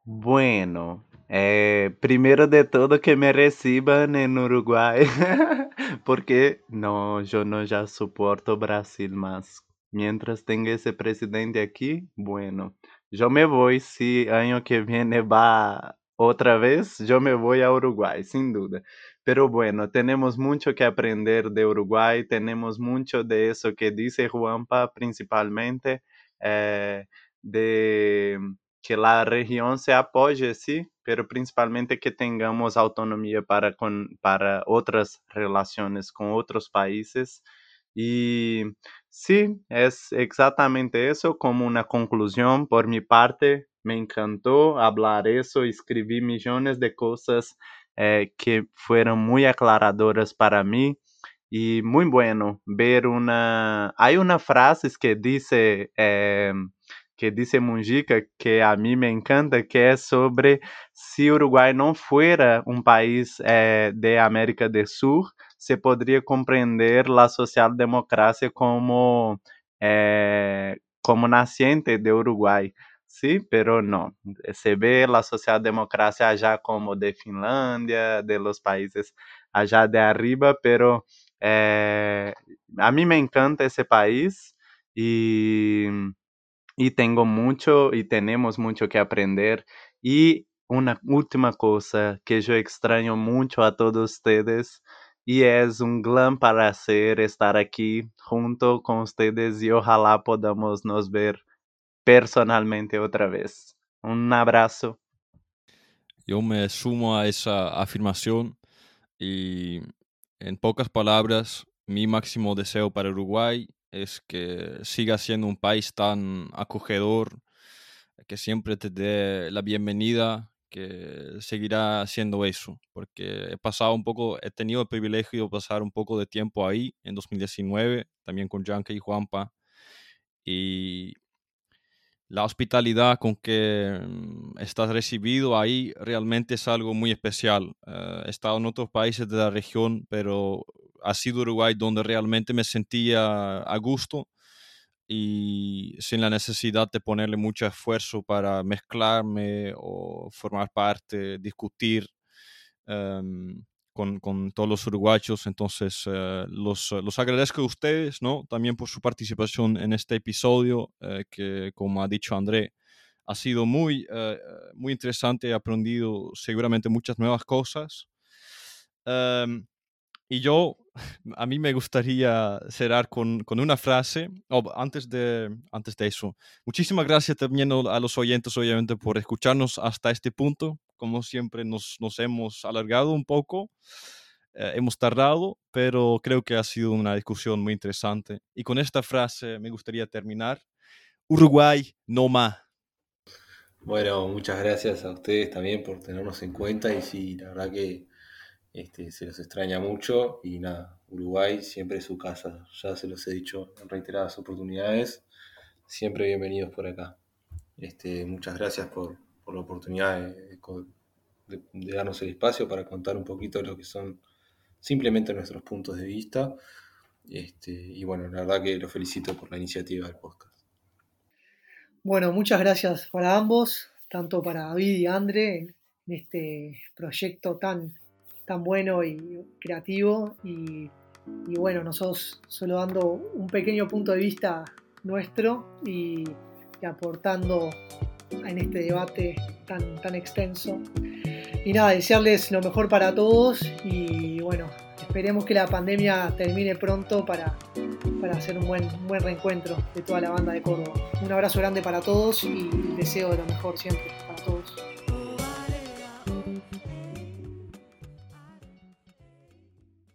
Bueno, eh, primero de todo que me reciban en Uruguay, [LAUGHS] porque no, yo no ya soporto Brasil más. Mientras tenga ese presidente aquí, bueno, yo me voy, si año que viene va otra vez, yo me voy a Uruguay, sin duda. Pero bueno, tenemos mucho que aprender de Uruguay, tenemos mucho de eso que dice Juanpa principalmente, eh, de que la región se apoye, sí, pero principalmente que tengamos autonomía para, con, para otras relaciones con otros países. Y sí, es exactamente eso como una conclusión por mi parte. Me encantó hablar eso, escribí millones de cosas eh, que fueron muy aclaradoras para mí y muy bueno ver una... Hay una frase que dice... Eh, que dice Mungica, que a mí me encanta, que es sobre si Uruguay no fuera un país eh, de América del Sur, se podría comprender la socialdemocracia como, como naciente de Uruguay. Sí, pero no. Se ve la socialdemocracia allá como de Finlandia, de los países allá de arriba, pero eh, a mí me encanta ese país y y tengo mucho y tenemos mucho que aprender. Y una última cosa que yo extraño mucho a todos ustedes y es un gran placer estar aquí junto con ustedes y ojalá podamos nos ver personalmente otra vez. Un abrazo. Yo me sumo a esa afirmación y en pocas palabras, mi máximo deseo para Uruguay es que siga siendo un país tan acogedor, que siempre te dé la bienvenida, que seguirá siendo eso, porque he pasado un poco, he tenido el privilegio de pasar un poco de tiempo ahí en 2019, también con Yanka y Juanpa, y la hospitalidad con que mm, estás recibido ahí realmente es algo muy especial. Eh, he estado en otros países de la región, pero ha sido Uruguay donde realmente me sentía a gusto y sin la necesidad de ponerle mucho esfuerzo para mezclarme o formar parte, discutir em, con, con, todos los uruguayos. Entonces, eh, los, los, agradezco a ustedes, ¿no? También por su participación en este episodio, eh, que como ha dicho André, ha sido muy, eh, muy interesante, he aprendido seguramente muchas nuevas cosas. Um, y yo, [LAUGHS] a mí me gustaría cerrar con, con una frase, oh, antes, de, antes de eso. Muchísimas gracias también a los oyentes, obviamente, por escucharnos hasta este punto. Como siempre, nos, nos hemos alargado un poco, eh, hemos tardado, pero creo que ha sido una discusión muy interesante. Y con esta frase me gustaría terminar. Uruguay, no más. Bueno, muchas gracias a ustedes también por tenernos en cuenta y sí, la verdad que este, se los extraña mucho y nada, Uruguay siempre es su casa, ya se los he dicho en reiteradas oportunidades, siempre bienvenidos por acá. Este, muchas gracias por, la oportunidad de, darnos el espacio para contar un poquito de lo que son simplemente nuestros puntos de vista. Este, y bueno, la verdad que los felicito por la iniciativa del podcast. Bueno, muchas gracias para ambos, tanto para David y André en este proyecto tan tan bueno y creativo y, bueno, nosotros solo dando un pequeño punto de vista nuestro y, aportando en este debate tan, tan extenso. Y nada, desearles lo mejor para todos y bueno, esperemos que la pandemia termine pronto para, para hacer un buen, un buen reencuentro de toda la banda de Córdoba. Un abrazo grande para todos y deseo lo mejor siempre para todos.